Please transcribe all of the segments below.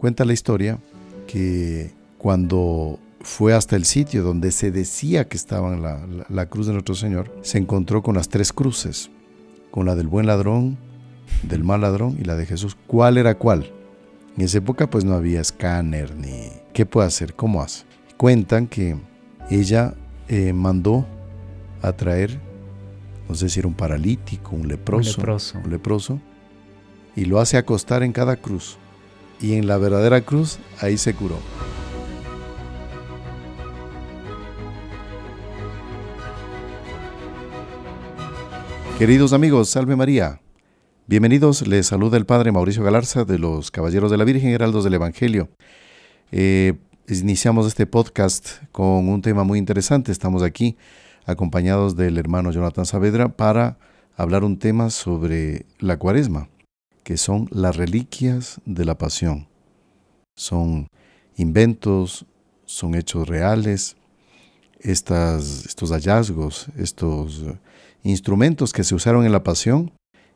Cuenta la historia que cuando fue hasta el sitio donde se decía que estaba la, la, cruz de nuestro Señor, se encontró con las tres cruces, con la del buen ladrón, del mal ladrón y la de Jesús. ¿Cuál era cuál? En esa época pues no había escáner ni qué puede hacer, cómo hace. Cuentan que ella eh, mandó a traer, no sé si era un paralítico, un leproso, un leproso, un leproso, y lo hace acostar en cada cruz. Y en la verdadera cruz ahí se curó. Queridos amigos, salve María. Bienvenidos, les saluda el Padre Mauricio Galarza de los Caballeros de la Virgen Heraldos del Evangelio. Eh, iniciamos este podcast con un tema muy interesante. Estamos aquí acompañados del hermano Jonathan Saavedra para hablar un tema sobre la cuaresma, que son las reliquias de la pasión. Son inventos, son hechos reales, estas, estos hallazgos, estos instrumentos que se usaron en la pasión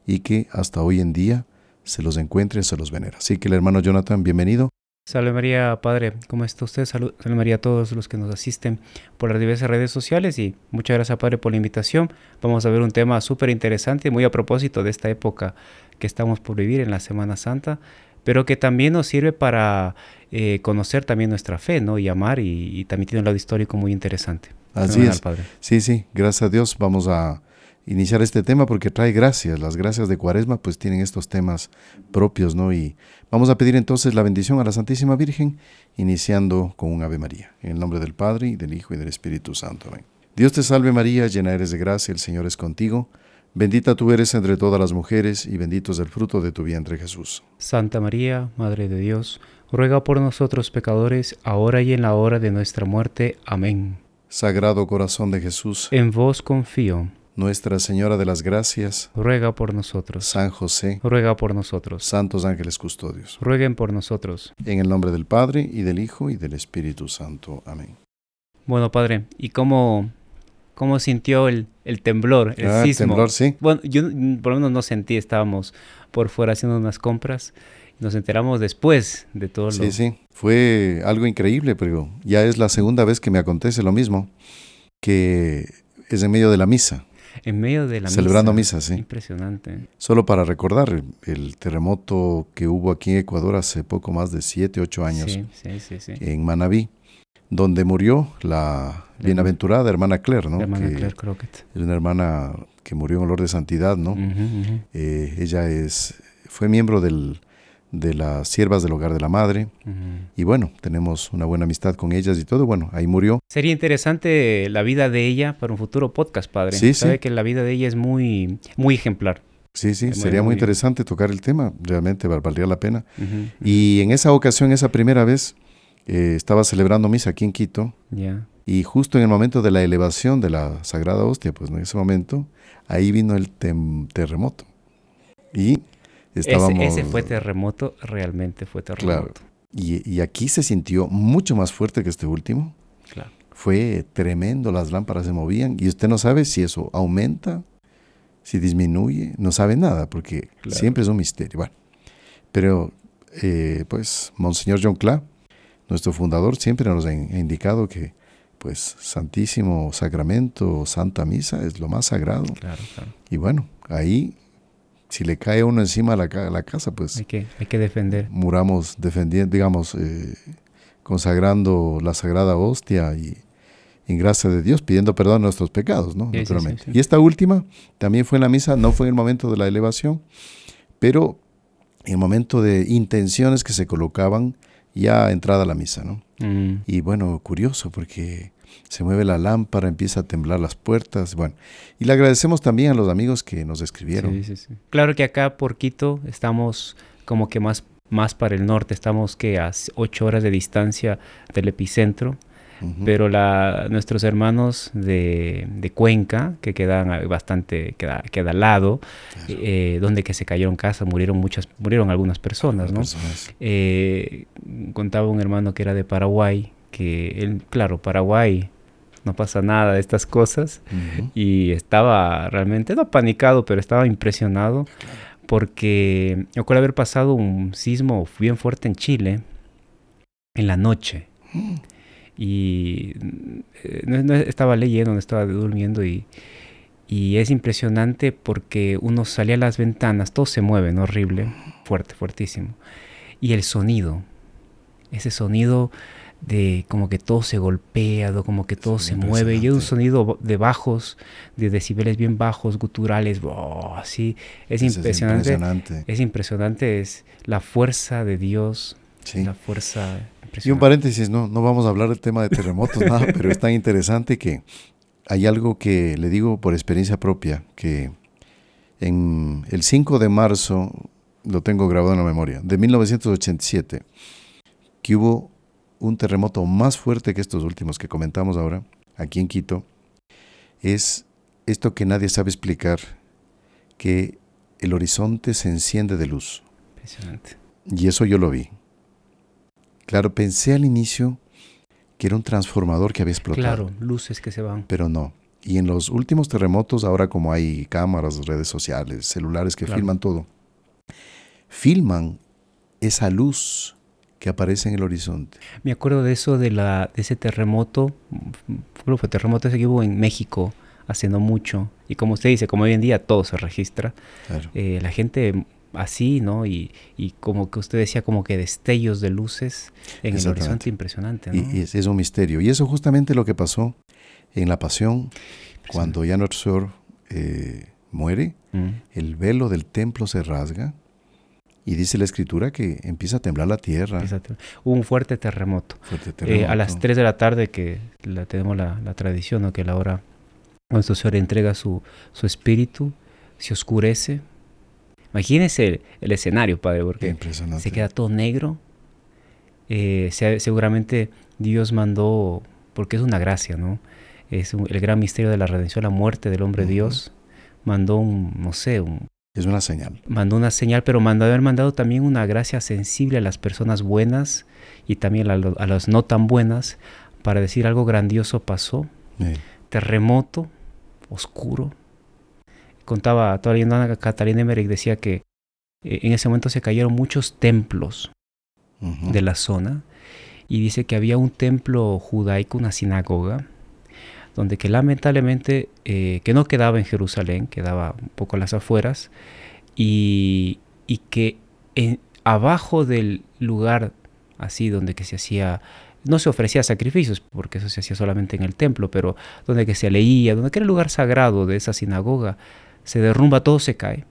y que hasta hoy en día se los encuentra y se los venera. Así que el hermano Jonathan, bienvenido. Salve María, Padre, ¿cómo está usted? Salud, salve María a todos los que nos asisten por las diversas redes sociales y muchas gracias Padre por la invitación. Vamos a ver un tema súper interesante, muy a propósito de esta época que estamos por vivir en la Semana Santa, pero que también nos sirve para eh, conocer también nuestra fe, ¿no? Y amar y, también tiene un lado histórico muy interesante. Así es. Padre. Sí, sí, gracias a Dios vamos a iniciar este tema porque trae gracias. Las gracias de Cuaresma pues tienen estos temas propios, ¿no? Y vamos a pedir entonces la bendición a la Santísima Virgen, iniciando con un Ave María. En el nombre del Padre, y del Hijo, y del Espíritu Santo. Amén. Dios te salve María, llena eres de gracia, el Señor es contigo. Bendita tú eres entre todas las mujeres, y bendito es el fruto de tu vientre Jesús. Santa María, Madre de Dios, ruega por nosotros pecadores, ahora y en la hora de nuestra muerte. Amén. Sagrado corazón de Jesús, en vos confío. Nuestra Señora de las Gracias, ruega por nosotros. San José, ruega por nosotros. Santos ángeles custodios, rueguen por nosotros. En el nombre del Padre, y del Hijo, y del Espíritu Santo. Amén. Bueno, Padre, ¿y cómo, cómo sintió el, el temblor, el ah, sismo? temblor, sí. Bueno, yo por lo menos no sentí, estábamos por fuera haciendo unas compras. Nos enteramos después de todo lo... Sí, sí, fue algo increíble, pero ya es la segunda vez que me acontece lo mismo, que es en medio de la misa. En medio de la Celebrando misa, sí. Impresionante. Solo para recordar el, terremoto que hubo aquí en Ecuador hace poco más de 7, 8 años. Sí, sí, sí, en Manabí, donde murió la bienaventurada hermana Claire, ¿no? hermana Claire Crockett. Es una hermana que murió en olor de santidad, ¿no? Eh, ella es, fue miembro del de las siervas del hogar de la madre. Y bueno, tenemos una buena amistad con ellas y todo. Bueno, ahí murió. Sería interesante la vida de ella para un futuro podcast, padre. Sí, Sabe que la vida de ella es muy, muy ejemplar. Sí, sí, sería muy, interesante tocar el tema, realmente valdría la pena. Y en esa ocasión, esa primera vez, eh, estaba celebrando misa aquí en Quito. Y justo en el momento de la elevación de la Sagrada Hostia, pues en ese momento, ahí vino el terremoto. Y ese, fue terremoto, realmente fue terremoto. Claro. Y, aquí se sintió mucho más fuerte que este último. Claro. Fue tremendo, las lámparas se movían y usted no sabe si eso aumenta, si disminuye, no sabe nada, porque siempre es un misterio. Bueno, pero eh, pues Monseñor John Cla, nuestro fundador, siempre nos ha indicado que pues Santísimo Sacramento, Santa Misa es lo más sagrado. Claro, claro. Y bueno, ahí si le cae uno encima a la, la casa, pues... Hay que, hay que defender. Muramos defendiendo, digamos, eh, consagrando la sagrada hostia y en gracia de Dios, pidiendo perdón a nuestros pecados, ¿no? Naturalmente. y esta última también fue en la misa, no fue en el momento de la elevación, pero en el momento de intenciones que se colocaban ya entrada la misa, ¿no? Mm. Y bueno, curioso porque se mueve la lámpara, empieza a temblar las puertas, bueno. Y le agradecemos también a los amigos que nos escribieron. Sí, sí, sí. Claro que acá por Quito estamos como que más, más para el norte, estamos que a ocho horas de distancia del epicentro. Pero la, nuestros hermanos de, de, Cuenca, que quedan bastante, queda, queda al lado, eh, donde que se cayeron casas, murieron muchas, murieron algunas personas, ¿no? Eh, contaba un hermano que era de Paraguay, que él, claro, Paraguay no pasa nada de estas cosas y estaba realmente, no panicado, pero estaba impresionado porque yo recuerdo haber pasado un sismo bien fuerte en Chile en la noche. Y eh, estaba leyendo, estaba durmiendo y, y es impresionante porque uno salía a las ventanas, todo se mueve, horrible, fuerte, fuertísimo. Y el sonido, ese sonido de como que todo se golpea, como que todo se mueve, y es un sonido de bajos, de decibeles bien bajos, guturales, así, es, impresionante, es impresionante. Es impresionante, es la fuerza de Dios, la fuerza Y un paréntesis, no, no vamos a hablar del tema de terremotos, nada, pero es tan interesante que hay algo que le digo por experiencia propia, que en el 5 de marzo, lo tengo grabado en la memoria, de 1987, que hubo un terremoto más fuerte que estos últimos que comentamos ahora, aquí en Quito, es esto que nadie sabe explicar, que el horizonte se enciende de luz. Impresionante. Y eso yo lo vi. Claro, pensé al inicio que era un transformador que había explotado. Claro, luces que se van. Pero no. Y en los últimos terremotos, ahora como hay cámaras, redes sociales, celulares que filman todo, filman esa luz que aparece en el horizonte. Me acuerdo de eso, de, la, de ese terremoto, creo fue terremoto ese que hubo en México haciendo mucho. Y como usted dice, como hoy en día todo se registra, eh, la gente así, ¿no? Y, y, como que usted decía, como que destellos de luces en el horizonte impresionante, ¿no? Y, es, un misterio. Y eso justamente lo que pasó en la pasión, cuando ya nuestro Señor eh, muere, mm. el velo del templo se rasga. Y dice la escritura que empieza a temblar la tierra. Hubo un fuerte terremoto. Eh, a las 3 de la tarde, que la, tenemos la, la tradición, ¿no? que la hora nuestro Señor entrega su, su espíritu, se oscurece, Imagínese el, escenario, Padre, porque se queda todo negro. Eh, seguramente Dios mandó, porque es una gracia, ¿no? Es el gran misterio de la redención, la muerte del hombre Dios. Mandó un, no sé, un... Es una señal. Mandó una señal, pero mandó haber mandado también una gracia sensible a las personas buenas y también a, las no tan buenas para decir algo grandioso pasó. Terremoto, oscuro, contaba toda la leyenda Catalina Emmerich decía que eh, en ese momento se cayeron muchos templos de la zona y dice que había un templo judaico, una sinagoga, donde que lamentablemente eh, que no quedaba en Jerusalén, quedaba un poco a las afueras y, y que en, abajo del lugar así donde que se hacía no se ofrecía sacrificios, porque eso se hacía solamente en el templo, pero donde que se leía, donde que era el lugar sagrado de esa sinagoga, se derrumba, todo se cae.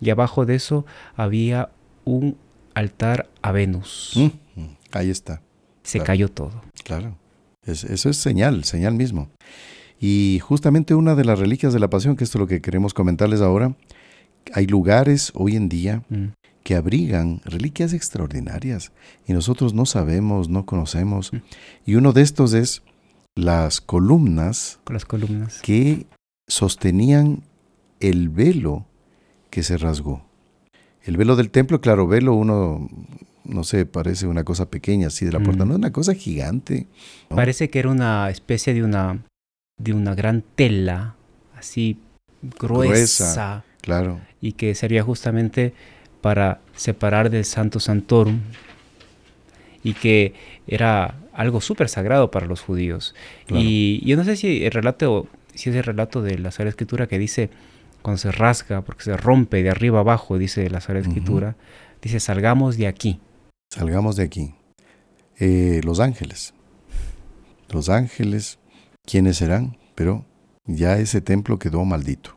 Y abajo de eso había un altar a Venus. Mm, ahí está. Se cayó todo. Claro. eso es señal, señal mismo. Y justamente una de las reliquias de la pasión, que esto es lo que queremos comentarles ahora, hay lugares hoy en día mm. que abrigan reliquias extraordinarias y nosotros no sabemos, no conocemos. Mm. Y uno de estos es las columnas, las columnas que sostenían el velo que se rasgó. El velo del templo, claro, velo uno, no sé, parece una cosa pequeña así de la puerta, no, una cosa gigante. Parece que era una especie de una, de una gran tela, así gruesa, claro. Y que sería justamente para separar del Santo Santorum y que era algo súper sagrado para los judíos. Y yo no sé si el relato, si es el relato de la Sagrada Escritura que dice cuando se rasga, porque se rompe de arriba abajo, dice la Sagrada Escritura, dice, salgamos de aquí. Salgamos de aquí. Eh, los ángeles. Los ángeles, ¿quiénes serán? Pero ya ese templo quedó maldito.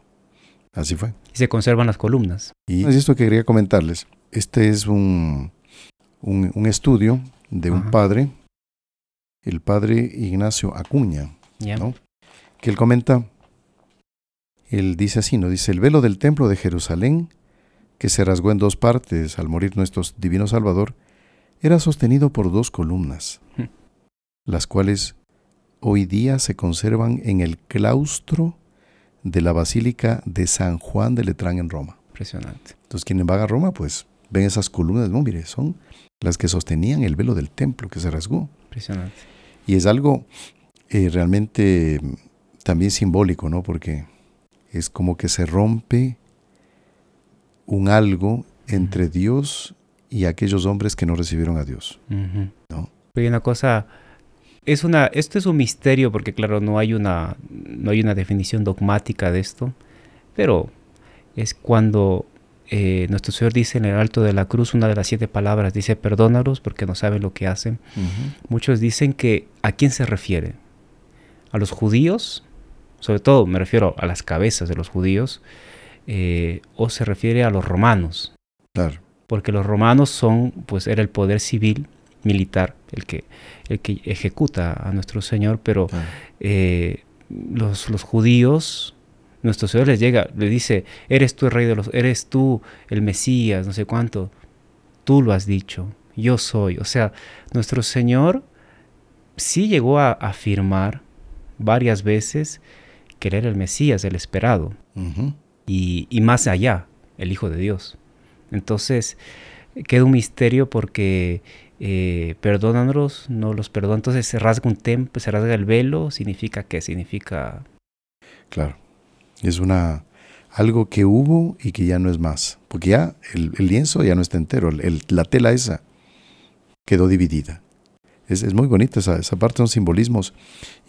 Así fue. Y se conservan las columnas. Y es esto que quería comentarles. Este es un, un, estudio de un padre, el padre Ignacio Acuña, que él comenta él dice así, ¿no? Dice, el velo del templo de Jerusalén, que se rasgó en dos partes al morir nuestro divino Salvador, era sostenido por dos columnas, hmm. las cuales hoy día se conservan en el claustro de la Basílica de San Juan de Letrán en Roma. Impresionante. Entonces, quienes van a Roma, pues ven esas columnas, no, mire, son las que sostenían el velo del templo que se rasgó. Impresionante. Y es algo eh, realmente también simbólico, ¿no? Porque es como que se rompe un algo entre Dios y aquellos hombres que no recibieron a Dios. ¿no? Hay una cosa, es una, esto es un misterio porque claro, no hay una, no hay una definición dogmática de esto, pero es cuando eh, nuestro Señor dice en el alto de la cruz una de las siete palabras, dice perdónalos porque no saben lo que hacen. Muchos dicen que a quién se refiere, a los judíos, sobre todo me refiero a las cabezas de los judíos, eh, o se refiere a los romanos. Claro. Porque los romanos son, pues era el poder civil, militar, el que, el que ejecuta a nuestro Señor, pero eh, los, los judíos nuestro Señor les llega, le dice, eres tú el rey de los, eres tú el Mesías, no sé cuánto, tú lo has dicho, yo soy. O sea, nuestro Señor sí llegó a afirmar varias veces que él era el Mesías, el esperado, y, más allá, el Hijo de Dios. Entonces, queda un misterio porque eh, perdónanos, no los perdona. Entonces se rasga un templo, se rasga el velo, significa qué? Significa... Claro. Es una algo que hubo y que ya no es más. Porque ya el, lienzo ya no está entero, la tela esa quedó dividida. Es, muy bonita esa, esa, parte, son simbolismos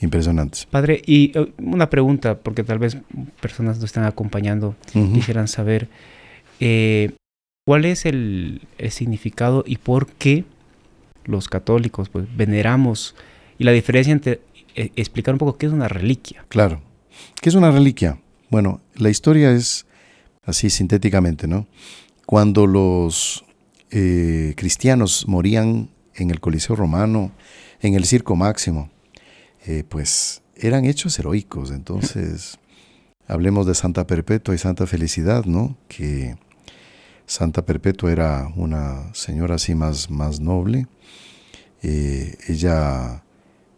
impresionantes. Padre, y eh, una pregunta, porque tal vez personas nos están acompañando, quisieran saber, eh, ¿cuál es el, significado y por qué los católicos pues, veneramos y la diferencia entre eh, explicar un poco qué es una reliquia? Claro, ¿qué es una reliquia? Bueno, la historia es así sintéticamente, ¿no? Cuando los eh, cristianos morían en el Coliseo Romano, en el Circo Máximo, eh, pues eran hechos heroicos. Entonces, hablemos de Santa Perpetua y Santa Felicidad, ¿no? Que Santa Perpetua era una señora así más, más noble. Eh, ella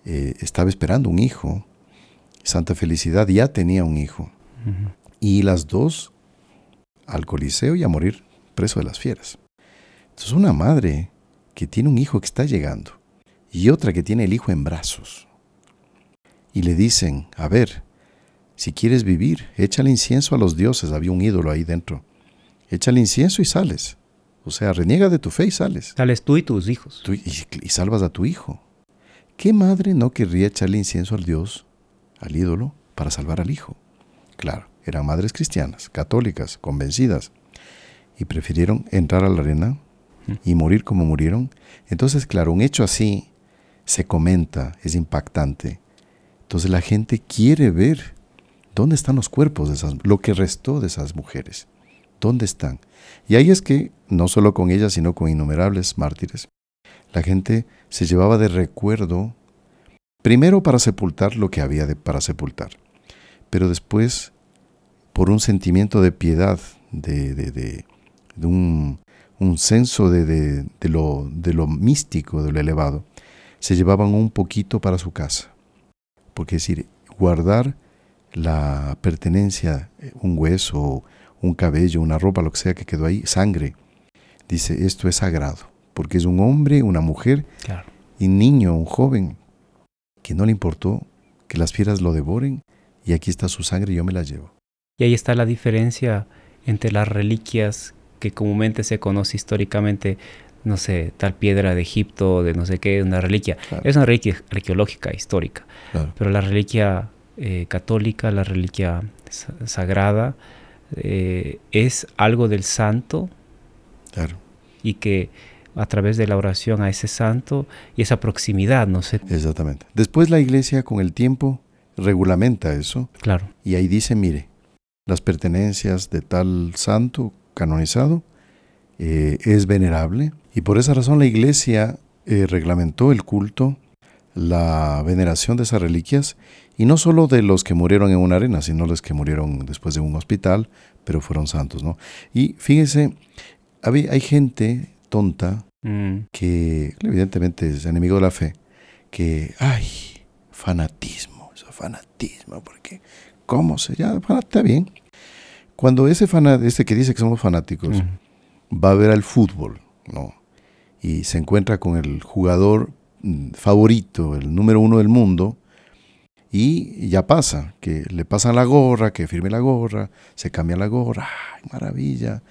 estaba esperando un hijo. Santa Felicidad ya tenía un hijo. Y las dos al Coliseo y a morir preso de las fieras. Entonces una madre que tiene un hijo que está llegando y otra que tiene el hijo en brazos. Y le dicen, a ver, si quieres vivir, échale incienso a los dioses. Había un ídolo ahí dentro. Échale incienso y sales. O sea, reniega de tu fe y sales. Sales tú y tus hijos. y, y, salvas a tu hijo. ¿Qué madre no querría echarle incienso al dios, al ídolo, para salvar al hijo? Claro, eran madres cristianas, católicas, convencidas, y prefirieron entrar a la arena y morir como murieron. Entonces, claro, un hecho así se comenta, es impactante. Entonces la gente quiere ver dónde están los cuerpos de esas, lo que restó de esas mujeres. ¿Dónde están? Y ahí es que, no solo con ellas, sino con innumerables mártires, la gente se llevaba de recuerdo, primero para sepultar lo que había de, para sepultar, pero después por un sentimiento de piedad, de, de, un, un, censo de, lo, de lo místico, de lo elevado, se llevaban un poquito para su casa. Porque es decir, guardar la pertenencia, un hueso, un cabello, una ropa, lo que sea que quedó ahí, sangre, dice, esto es sagrado, porque es un hombre, una mujer, y un niño, un joven, que no le importó que las fieras lo devoren y aquí está su sangre y yo me la llevo. Y ahí está la diferencia entre las reliquias que comúnmente se conoce históricamente, no sé, tal piedra de Egipto, de no sé qué, una reliquia. Es una reliquia arqueológica, histórica. Pero la reliquia eh, católica, la reliquia sagrada, eh, es algo del santo. Claro. Y que a través de la oración a ese santo y esa proximidad, no sé. Exactamente. Después la iglesia con el tiempo regulamenta eso. Claro. Y ahí dice, mire, las pertenencias de tal santo canonizado eh, es venerable. Y por esa razón la iglesia eh, reglamentó el culto, la veneración de esas reliquias, y no solo de los que murieron en una arena, sino los que murieron después de un hospital, pero fueron santos, ¿no? Y fíjese, hay, gente tonta mm. que evidentemente es enemigo de la fe, que, ay, fanatismo fanatismo, porque ¿cómo se llama? Está bien. Cuando ese fanático, este que dice que somos fanáticos, va a ver al fútbol, ¿no? Y se encuentra con el jugador mm, favorito, el número uno del mundo, y ya pasa, que le pasan la gorra, que firme la gorra, se cambia la gorra, ¡ay, maravilla!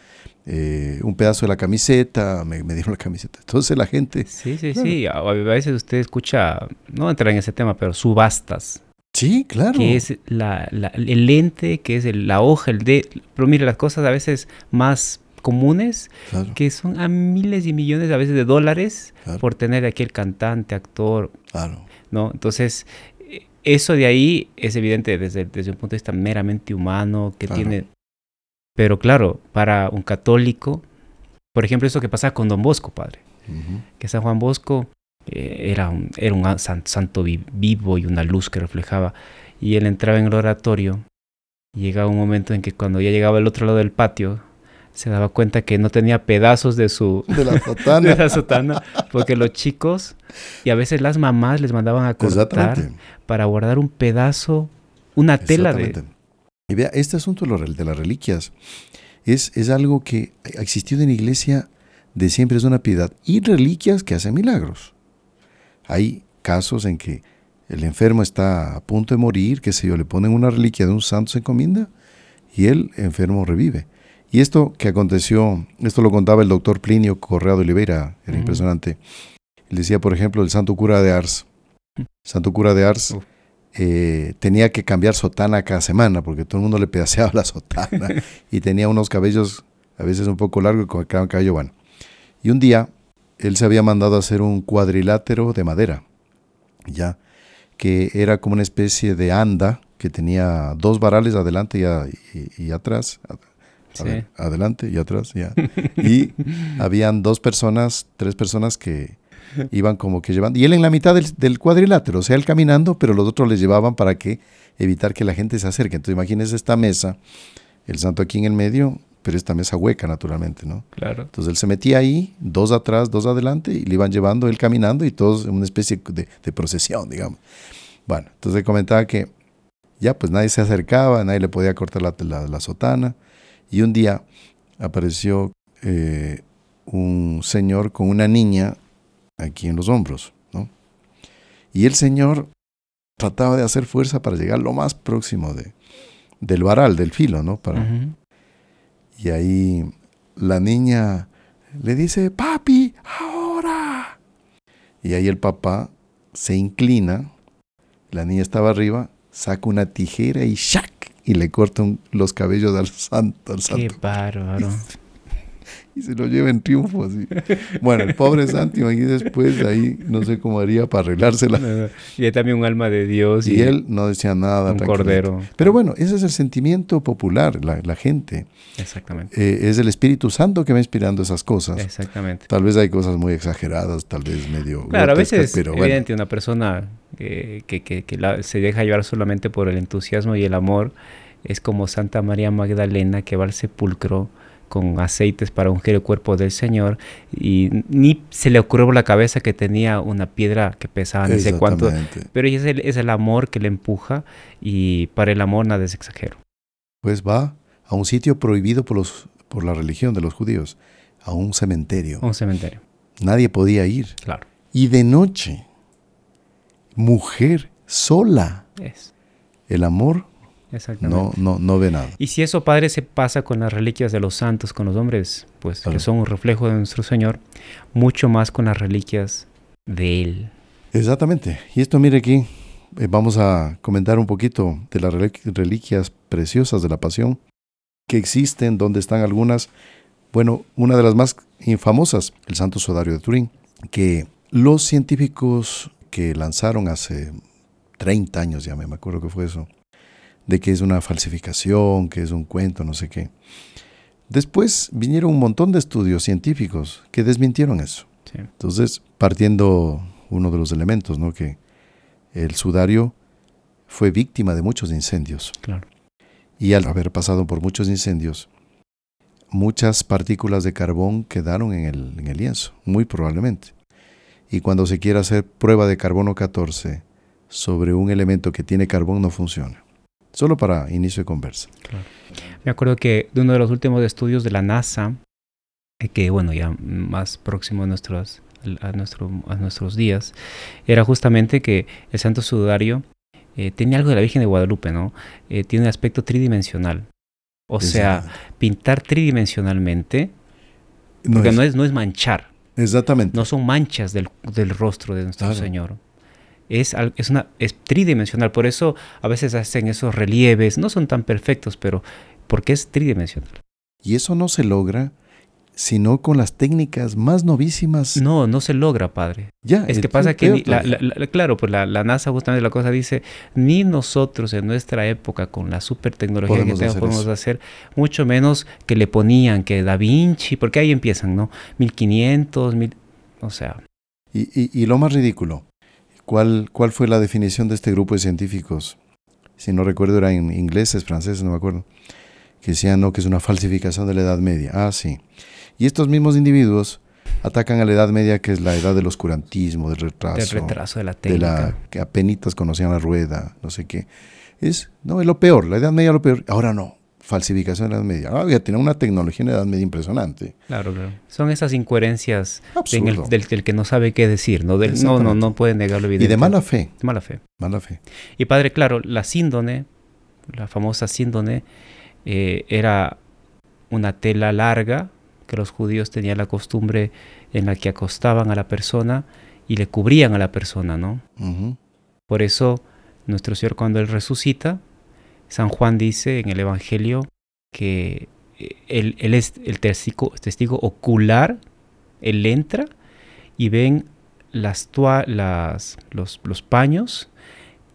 eh, un pedazo de la camiseta, me, dieron la camiseta. Entonces la gente... Sí, sí, sí. A, veces usted escucha, no entrar en ese tema, pero subastas. Sí, claro. Que es la, el lente, que es la hoja, el de... Pero mire, las cosas a veces más comunes, que son a miles y millones a veces de dólares por tener aquí el cantante, actor. Claro. ¿no? Entonces, eso de ahí es evidente desde, desde un punto de vista meramente humano, que tiene... Pero claro, para un católico, por ejemplo, eso que pasa con Don Bosco, padre, que San Juan Bosco eh, era, un, era un santo vivo y una luz que reflejaba, y él entraba en el oratorio, y llegaba un momento en que cuando ya llegaba al otro lado del patio, se daba cuenta que no tenía pedazos de su de la sotana, de la sotana porque los chicos y a veces las mamás les mandaban a cortar para guardar un pedazo, una tela de y vea, este asunto de las reliquias es, es algo que ha existido en la iglesia de siempre, es una piedad. Y reliquias que hacen milagros. Hay casos en que el enfermo está a punto de morir, que se yo, le ponen una reliquia de un santo se encomienda y el enfermo revive. Y esto que aconteció, esto lo contaba el doctor Plinio Correa de Oliveira, era impresionante. Él decía, por ejemplo, el santo cura de Ars. Santo cura de Ars eh, tenía que cambiar sotana cada semana porque todo el mundo le pedaceaba la sotana y tenía unos cabellos a veces un poco largos y con cabello bueno. Y un día él se había mandado a hacer un cuadrilátero de madera, ya que era como una especie de anda que tenía dos varales adelante y atrás, adelante y atrás, ya. Y habían dos personas, tres personas que iban como que llevando. Y él en la mitad del, cuadrilátero, o sea, él caminando, pero los otros le llevaban para que evitar que la gente se acerque. Entonces imagínense esta mesa, el santo aquí en el medio, pero esta mesa hueca naturalmente, ¿no? Claro. Entonces él se metía ahí, dos atrás, dos adelante, y le iban llevando él caminando y todos en una especie de, procesión, digamos. Bueno, entonces comentaba que ya pues nadie se acercaba, nadie le podía cortar la, la sotana. Y un día apareció eh, un señor con una niña aquí en los hombros, ¿no? Y el señor trataba de hacer fuerza para llegar lo más próximo de, del varal, del filo, ¿no? Para, Y ahí la niña le dice, papi, ahora. Y ahí el papá se inclina, la niña estaba arriba, saca una tijera y ¡shac! y le cortan los cabellos al santo. Al santo. Qué bárbaro. Y, se lo lleva en triunfo así. Bueno, el pobre santo, y después ahí no sé cómo haría para arreglársela. Y hay también un alma de Dios. Y, él no decía nada. Un cordero. Pero bueno, ese es el sentimiento popular, la, gente. Exactamente. Eh, es el Espíritu Santo que va inspirando esas cosas. Exactamente. Tal vez hay cosas muy exageradas, tal vez medio... Claro, a veces, pero evidente, una persona que, que, se deja llevar solamente por el entusiasmo y el amor, es como Santa María Magdalena que va al sepulcro con aceites para ungir el cuerpo del Señor y ni se le ocurrió por la cabeza que tenía una piedra que pesaba no sé cuánto, pero es el, es el amor que le empuja y para el amor nada es exagero. Pues va a un sitio prohibido por, los, por la religión de los judíos, a un cementerio. Un cementerio. Nadie podía ir. Claro. Y de noche mujer sola. Es. El amor. No, no, no ve nada. Y si eso, Padre, se pasa con las reliquias de los santos, con los hombres, pues que son un reflejo de nuestro Señor, mucho más con las reliquias de Él. Exactamente. Y esto, mire aquí, eh, vamos a comentar un poquito de las reliquias preciosas de la Pasión que existen, donde están algunas. Bueno, una de las más infamosas, el Santo Sudario de Turín, que los científicos que lanzaron hace 30 años, ya me acuerdo que fue eso, de que es una falsificación, que es un cuento, no sé qué. Después vinieron un montón de estudios científicos que desmintieron eso. Entonces, partiendo uno de los elementos, ¿no? que el sudario fue víctima de muchos incendios. Claro. Y al haber pasado por muchos incendios, muchas partículas de carbón quedaron en el, en el lienzo, muy probablemente y cuando se quiere hacer prueba de carbono 14 sobre un elemento que tiene carbón no funciona. Solo para inicio de conversa. Me acuerdo que de uno de los últimos estudios de la NASA, eh, que bueno, ya más próximo a nuestros, a, nuestro, a nuestros días, era justamente que el santo sudario eh, tenía algo de la Virgen de Guadalupe, ¿no? Eh, tiene un aspecto tridimensional. O sea, pintar tridimensionalmente, porque no es, no es manchar. Exactamente. No son manchas del, rostro de nuestro Señor. Es, es, una, es tridimensional. Por eso a veces hacen esos relieves. No son tan perfectos, pero porque es tridimensional. Y eso no se logra sino con las técnicas más novísimas. No, no se logra, padre. Ya. Es que pasa que, claro, pues la, NASA justamente la cosa dice, ni nosotros en nuestra época con la super tecnología que tenemos podemos hacer, mucho menos que le ponían que Da Vinci, porque ahí empiezan, ¿no? 1500, mil, o sea. Y, y, lo más ridículo, ¿cuál, ¿cuál fue la definición de este grupo de científicos? Si no recuerdo, eran ingleses, franceses, no me acuerdo, que decían, no, que es una falsificación de la Edad Media. Ah, sí. Y estos mismos individuos atacan a la Edad Media, que es la edad del oscurantismo, del retraso. Del retraso de la técnica. De la que apenas conocían la rueda, no sé qué. Es, no, es lo peor, la Edad Media es lo peor. Ahora no, falsificación de la Edad Media. Ah, ya tiene una tecnología en la Edad Media impresionante. Claro, claro. Son esas incoherencias del, que no sabe qué decir, ¿no? Del, no, no, no puede negarlo evidente. Y de mala fe. De mala fe. Mala fe. Y padre, claro, la síndone, la famosa síndone, eh, era una tela larga que los judíos tenían la costumbre en la que acostaban a la persona y le cubrían a la persona, ¿no? Por eso nuestro Señor cuando Él resucita, San Juan dice en el Evangelio que eh, Él, es el testigo, testigo, ocular, Él entra y ven las, las los, los, paños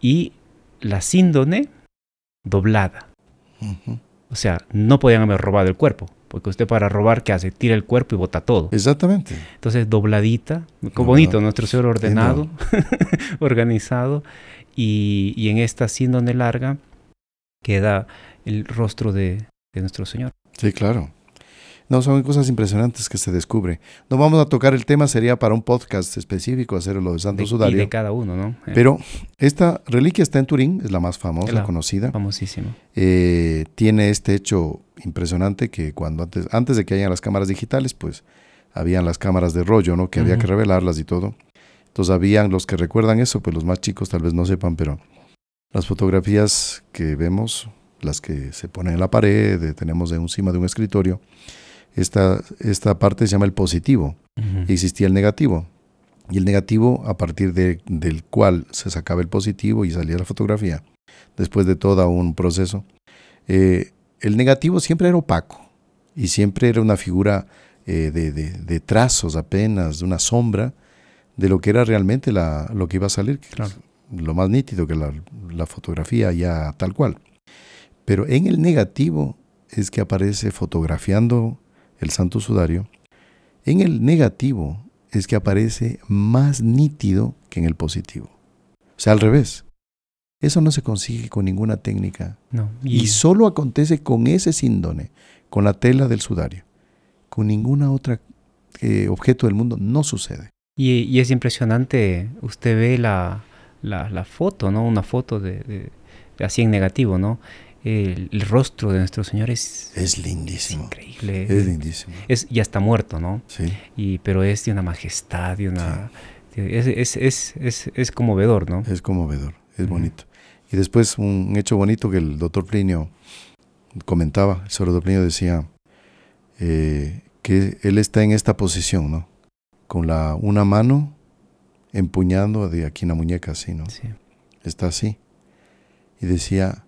y la síndone doblada. O sea, no podían haber robado el cuerpo. Porque usted para robar, ¿qué hace? Tira el cuerpo y bota todo. Exactamente. Entonces, dobladita, qué bonito, nuestro Señor ordenado, organizado. Y, y, en esta síndrome larga queda el rostro de, de nuestro Señor. Sí, claro. No, son cosas impresionantes que se descubre. No vamos a tocar el tema, sería para un podcast específico hacerlo de Santo Sudario. Y de cada uno, ¿no? Eh. Pero esta reliquia está en Turín, es la más famosa, la conocida. Famosísima. Eh, tiene este hecho impresionante que cuando antes, antes de que hayan las cámaras digitales, pues habían las cámaras de rollo, ¿no? Que había que revelarlas y todo. Entonces habían los que recuerdan eso, pues los más chicos tal vez no sepan, pero las fotografías que vemos, las que se ponen en la pared, tenemos encima de un escritorio, esta, esta parte se llama el positivo. Existía el negativo. Y el negativo, a partir de, del cual se sacaba el positivo y salía la fotografía, después de todo un proceso, eh, el negativo siempre era opaco y siempre era una figura eh, de, de, trazos apenas, de una sombra de lo que era realmente la, lo que iba a salir, lo más nítido que la, la fotografía ya tal cual. Pero en el negativo es que aparece fotografiando el santo sudario, en el negativo es que aparece más nítido que en el positivo. O sea, al revés. Eso no se consigue con ninguna técnica. No, y... solo acontece con ese síndone, con la tela del sudario. Con ninguna otra eh, objeto del mundo no sucede. Y, es impresionante, usted ve la, la, foto, ¿no? Una foto de, así en negativo, ¿no? el, rostro de nuestro Señor es, es lindísimo. increíble. Es lindísimo. Es, ya está muerto, ¿no? Sí. Y, pero es de una majestad, de una... Es, es, es, es, conmovedor, ¿no? Es conmovedor, es bonito. Y después un hecho bonito que el doctor Plinio comentaba, el doctor Plinio decía eh, que él está en esta posición, ¿no? Con la una mano empuñando de aquí en la muñeca, así, ¿no? Sí. Está así. Y decía,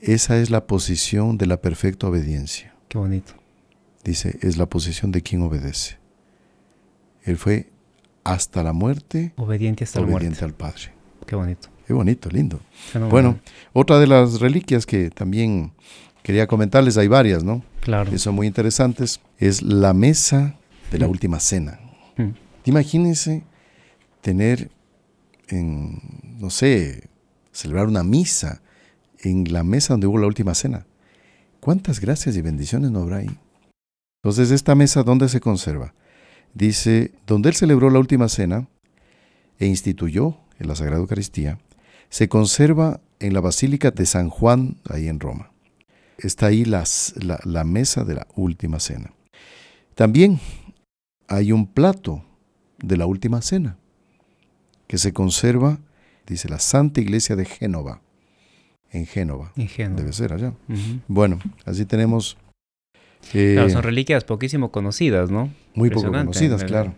esa es la posición de la perfecta obediencia. Qué bonito. Dice, es la posición de quien obedece. Él fue hasta la muerte obediente hasta obediente al Padre. Qué bonito. Qué bonito, lindo. Bueno, otra de las reliquias que también quería comentarles, hay varias, ¿no? Claro. Que son muy interesantes, es la mesa de la mm. última cena. Mm. Imagínense tener en, no sé, celebrar una misa en la mesa donde hubo la última cena. ¿Cuántas gracias y bendiciones no habrá ahí? Entonces, ¿esta mesa dónde se conserva? Dice, donde él celebró la última cena e instituyó en la Sagrada Eucaristía, se conserva en la Basílica de San Juan, ahí en Roma. Está ahí la, la mesa de la última cena. También hay un plato de la última cena que se conserva, dice la Santa Iglesia de Génova, en Génova. En Génova. Debe ser allá. Bueno, así tenemos Claro, eh, son reliquias poquísimo conocidas, ¿no? muy poco conocidas, claro.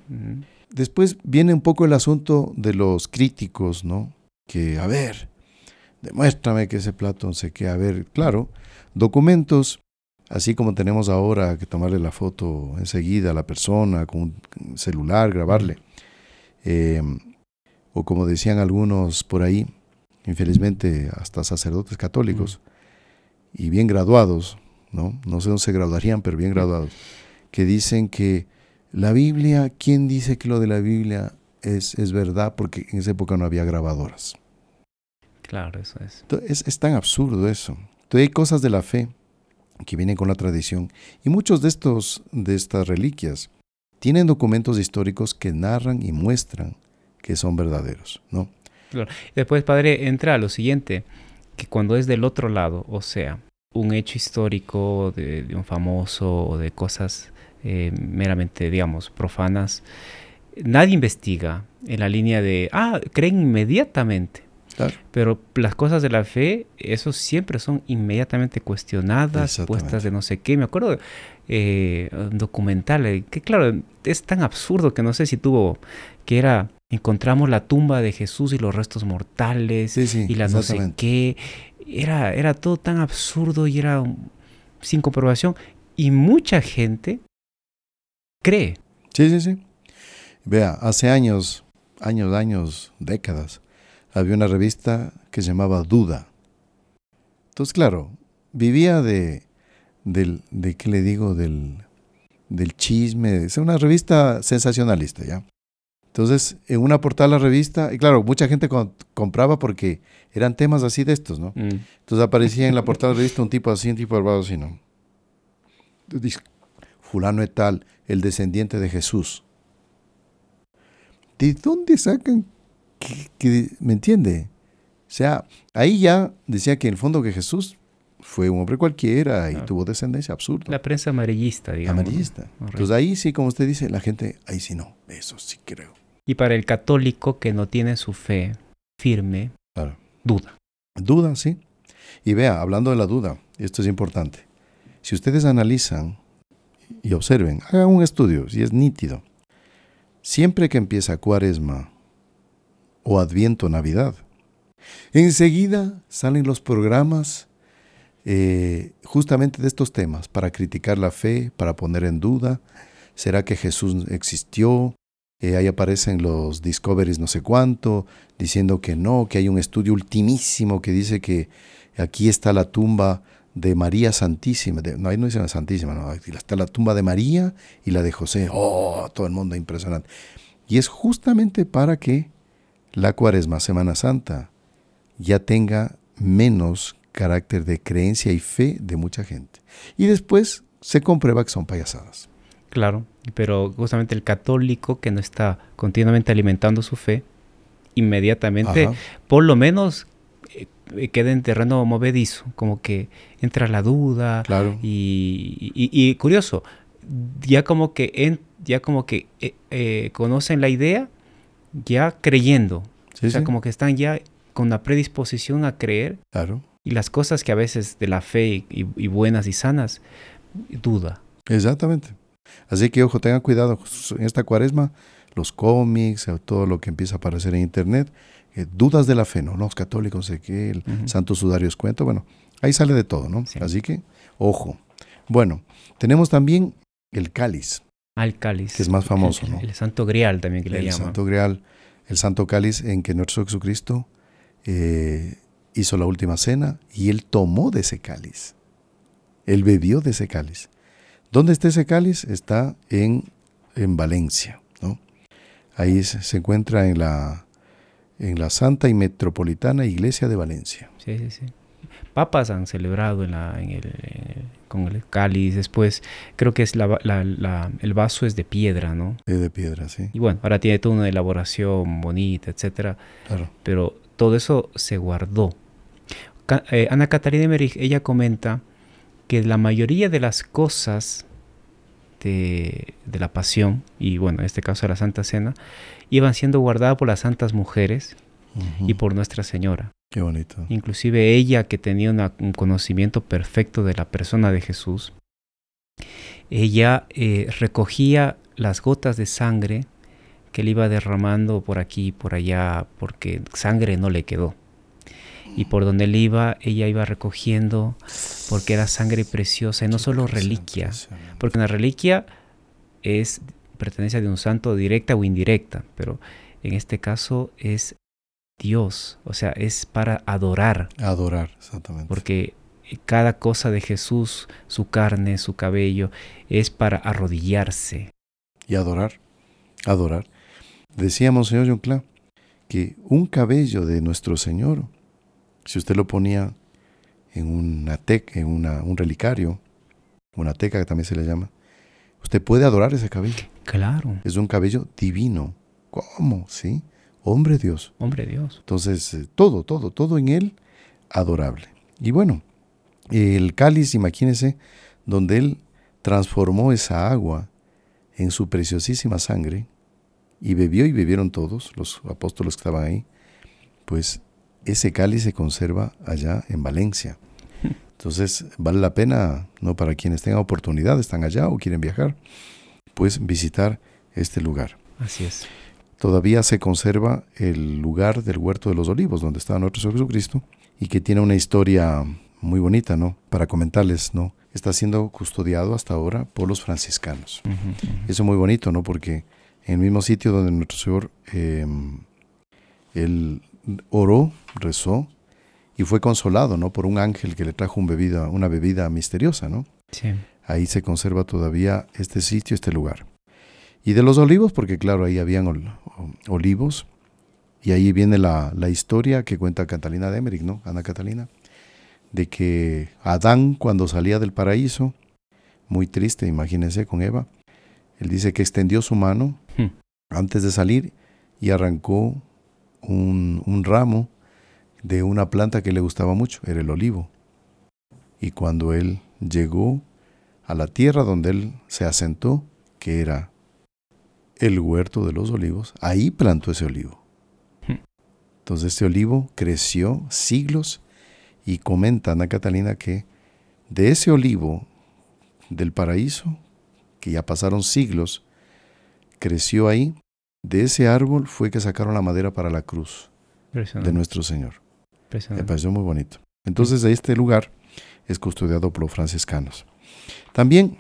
Después viene un poco el asunto de los críticos, ¿no? Que, a ver, demuéstrame que ese plato no sé qué. A ver, claro, documentos, así como tenemos ahora que tomarle la foto enseguida a la persona con un celular, grabarle. Eh, o como decían algunos por ahí, infelizmente hasta sacerdotes católicos y bien graduados, ¿no? No sé dónde se graduarían, pero bien graduados, que dicen que la Biblia, ¿quién dice que lo de la Biblia es, es verdad? Porque en esa época no había grabadoras. Claro, eso es. Entonces, es, es tan absurdo eso. Entonces, hay cosas de la fe que vienen con la tradición y muchos de estos de estas reliquias tienen documentos históricos que narran y muestran que son verdaderos, ¿no? Después, padre, entra a lo siguiente, que cuando es del otro lado, o sea, un hecho histórico de, de un famoso o de cosas eh, meramente, digamos, profanas, nadie investiga en la línea de, ah, creen inmediatamente. Claro. Pero las cosas de la fe, eso siempre son inmediatamente cuestionadas, puestas de no sé qué. Me acuerdo eh, un documental, eh, que claro, es tan absurdo que no sé si tuvo, que era, encontramos la tumba de Jesús y los restos mortales Sí, sí, y la no sé qué. Era, era todo tan absurdo y era sin comprobación. Y mucha gente cree. Sí, sí, sí. Vea, hace años, años, años, décadas, había una revista que se llamaba Duda. Entonces, claro, vivía de, del, de ¿qué le digo? Del, del chisme. Es una revista sensacionalista, ¿ya? Entonces, en una portada de la revista, y claro, mucha gente compraba porque eran temas así de estos, ¿no? Mm, Entonces aparecía en la portada de la revista un tipo así, un tipo barbado así, ¿no? Dice, fulano et tal, el descendiente de Jesús. ¿De dónde sacan? que- que- ¿Me entiende? O sea, ahí ya decía que en el fondo que Jesús fue un hombre cualquiera y tuvo descendencia, absurdo. La prensa amarillista, digamos. amarillista. Entonces ahí sí, como usted dice, la gente, ahí sí no, eso sí creo. Y para el católico que no tiene su fe firme, Claro. duda. Duda, sí. Y vea, hablando de la duda, esto es importante. Si ustedes analizan y observen, hagan un estudio, si es nítido. Siempre que empieza cuaresma o adviento, navidad, enseguida salen los programas eh, justamente de estos temas, para criticar la fe, para poner en duda, ¿será que Jesús existió? Eh, ahí aparecen los discoveries no sé cuánto, diciendo que no, que hay un estudio ultimísimo que dice que aquí está la tumba de María Santísima. de- no, ahí no dice la Santísima, no, aquí está la tumba de María y la de José. Oh, todo el mundo impresionante. Y es justamente para que la cuaresma, Semana Santa, ya tenga menos carácter de creencia y fe de mucha gente. Y después se comprueba que son payasadas. Claro, pero justamente el católico que no está continuamente alimentando su fe, inmediatamente, Ajá. por lo menos, eh, eh, queda en terreno movedizo, como que entra la duda. Claro. Y, y- y curioso, ya como que, en- ya como que eh, eh, conocen la idea, ya creyendo. Sí, o sea, sí, como que están ya con la predisposición a creer claro. y las cosas que a veces de la fe y, y buenas y sanas, duda. Exactamente. Así que, ojo, tengan cuidado en esta cuaresma, los cómics, eh, todo lo que empieza a aparecer en internet, eh, dudas de la fe, ¿no? Los católicos, sé qué, el. Santo Sudario os cuento, bueno, ahí sale de todo, ¿no? Sí. Así que, ojo. Bueno, tenemos también el cáliz, Al cáliz. que es más famoso, el, ¿no? el santo grial también que le el llaman. Santo Grial, el Santo Cáliz en que nuestro Jesucristo eh, hizo la última cena y él tomó de ese cáliz. Él bebió de ese cáliz. ¿Dónde está ese cáliz? Está en, en Valencia. ¿no? Ahí se, encuentra en la, en la Santa y Metropolitana Iglesia de Valencia. Sí, sí, sí. Papas han celebrado en la, en el, en el- con el cáliz. Después, creo que es la, el vaso es de piedra, ¿no? Es de piedra, sí. Y bueno, ahora tiene toda una elaboración bonita, etcétera. Claro. Pero todo eso se guardó. Eh, Ana Catarina Emerich, ella comenta que la mayoría de las cosas de, de la pasión, y bueno, en este caso de la Santa Cena, iban siendo guardadas por las santas mujeres y por Nuestra Señora. Qué bonito. Inclusive ella que tenía un conocimiento perfecto de la persona de Jesús, ella eh, recogía las gotas de sangre que él iba derramando por aquí y por allá porque sangre no le quedó. Y por donde él iba, ella iba recogiendo porque era sangre preciosa y no solo reliquia. Porque una reliquia es pertenencia de un santo directa o indirecta, pero en este caso es Dios, o sea, es para adorar. Adorar, exactamente. Porque cada cosa de Jesús, su carne, su cabello, es para arrodillarse. Y adorar, adorar. Decíamos, señor John que un cabello de nuestro Señor, si usted lo ponía en una teca, en una, un relicario, una teca que también se le llama, usted puede adorar ese cabello. Claro. Es un cabello divino. ¿Cómo? ¿Sí? Hombre Dios. Hombre Dios. Entonces, eh, todo, todo, todo en él adorable. Y bueno, el cáliz, imagínese, donde él transformó esa agua en su preciosísima sangre, y bebió y bebieron todos, los apóstoles que estaban ahí, pues ese cáliz se conserva allá en Valencia. Entonces vale la pena, no para quienes tengan oportunidad, están allá o quieren viajar, pues visitar este lugar. Así es. Todavía se conserva el lugar del huerto de los olivos, donde estaba nuestro Señor Jesucristo, y que tiene una historia muy bonita, ¿no? Para comentarles, ¿no? Está siendo custodiado hasta ahora por los franciscanos. Eso es muy bonito, ¿no? Porque en el mismo sitio donde nuestro Señor em, él oró, rezó y fue consolado, ¿no? Por un ángel que le trajo un bebida, una bebida misteriosa, ¿no? Sí. Ahí se conserva todavía este sitio, este lugar. Y de los olivos, porque claro, ahí habían olivos. Y ahí viene la, la, historia que cuenta Catalina de Emmerich, ¿no? Ana Catalina, de que Adán cuando salía del paraíso, muy triste, imagínense, con Eva, él dice que extendió su mano hmm. antes de salir y arrancó un, un, ramo de una planta que le gustaba mucho, era el olivo. Y cuando él llegó a la tierra donde él se asentó, que era el huerto de los olivos, ahí plantó ese olivo. Hmm. Entonces este olivo creció siglos y comenta Ana Catalina que de ese olivo del paraíso que ya pasaron siglos, creció ahí. De ese árbol fue que sacaron la madera para la cruz de nuestro Señor. Me pareció muy bonito. Entonces, este lugar es custodiado por los franciscanos. También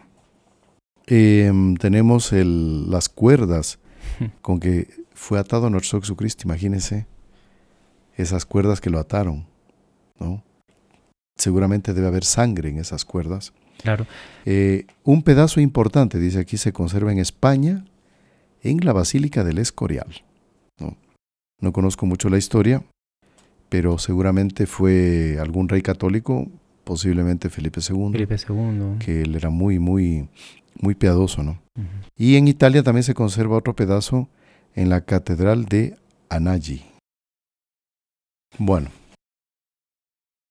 em, tenemos las cuerdas con que fue atado nuestro Jesucristo. Imagínense esas cuerdas que lo ataron. ¿no? Seguramente debe haber sangre en esas cuerdas. Claro. Eh, un pedazo importante, dice aquí, se conserva en España, en la Basílica del Escorial. No, no conozco mucho la historia, pero seguramente fue algún rey católico, posiblemente Felipe II. Felipe II. Que él era muy, muy, muy piadoso, ¿no? Y en Italia también se conserva otro pedazo en la Catedral de Anaggi. Bueno,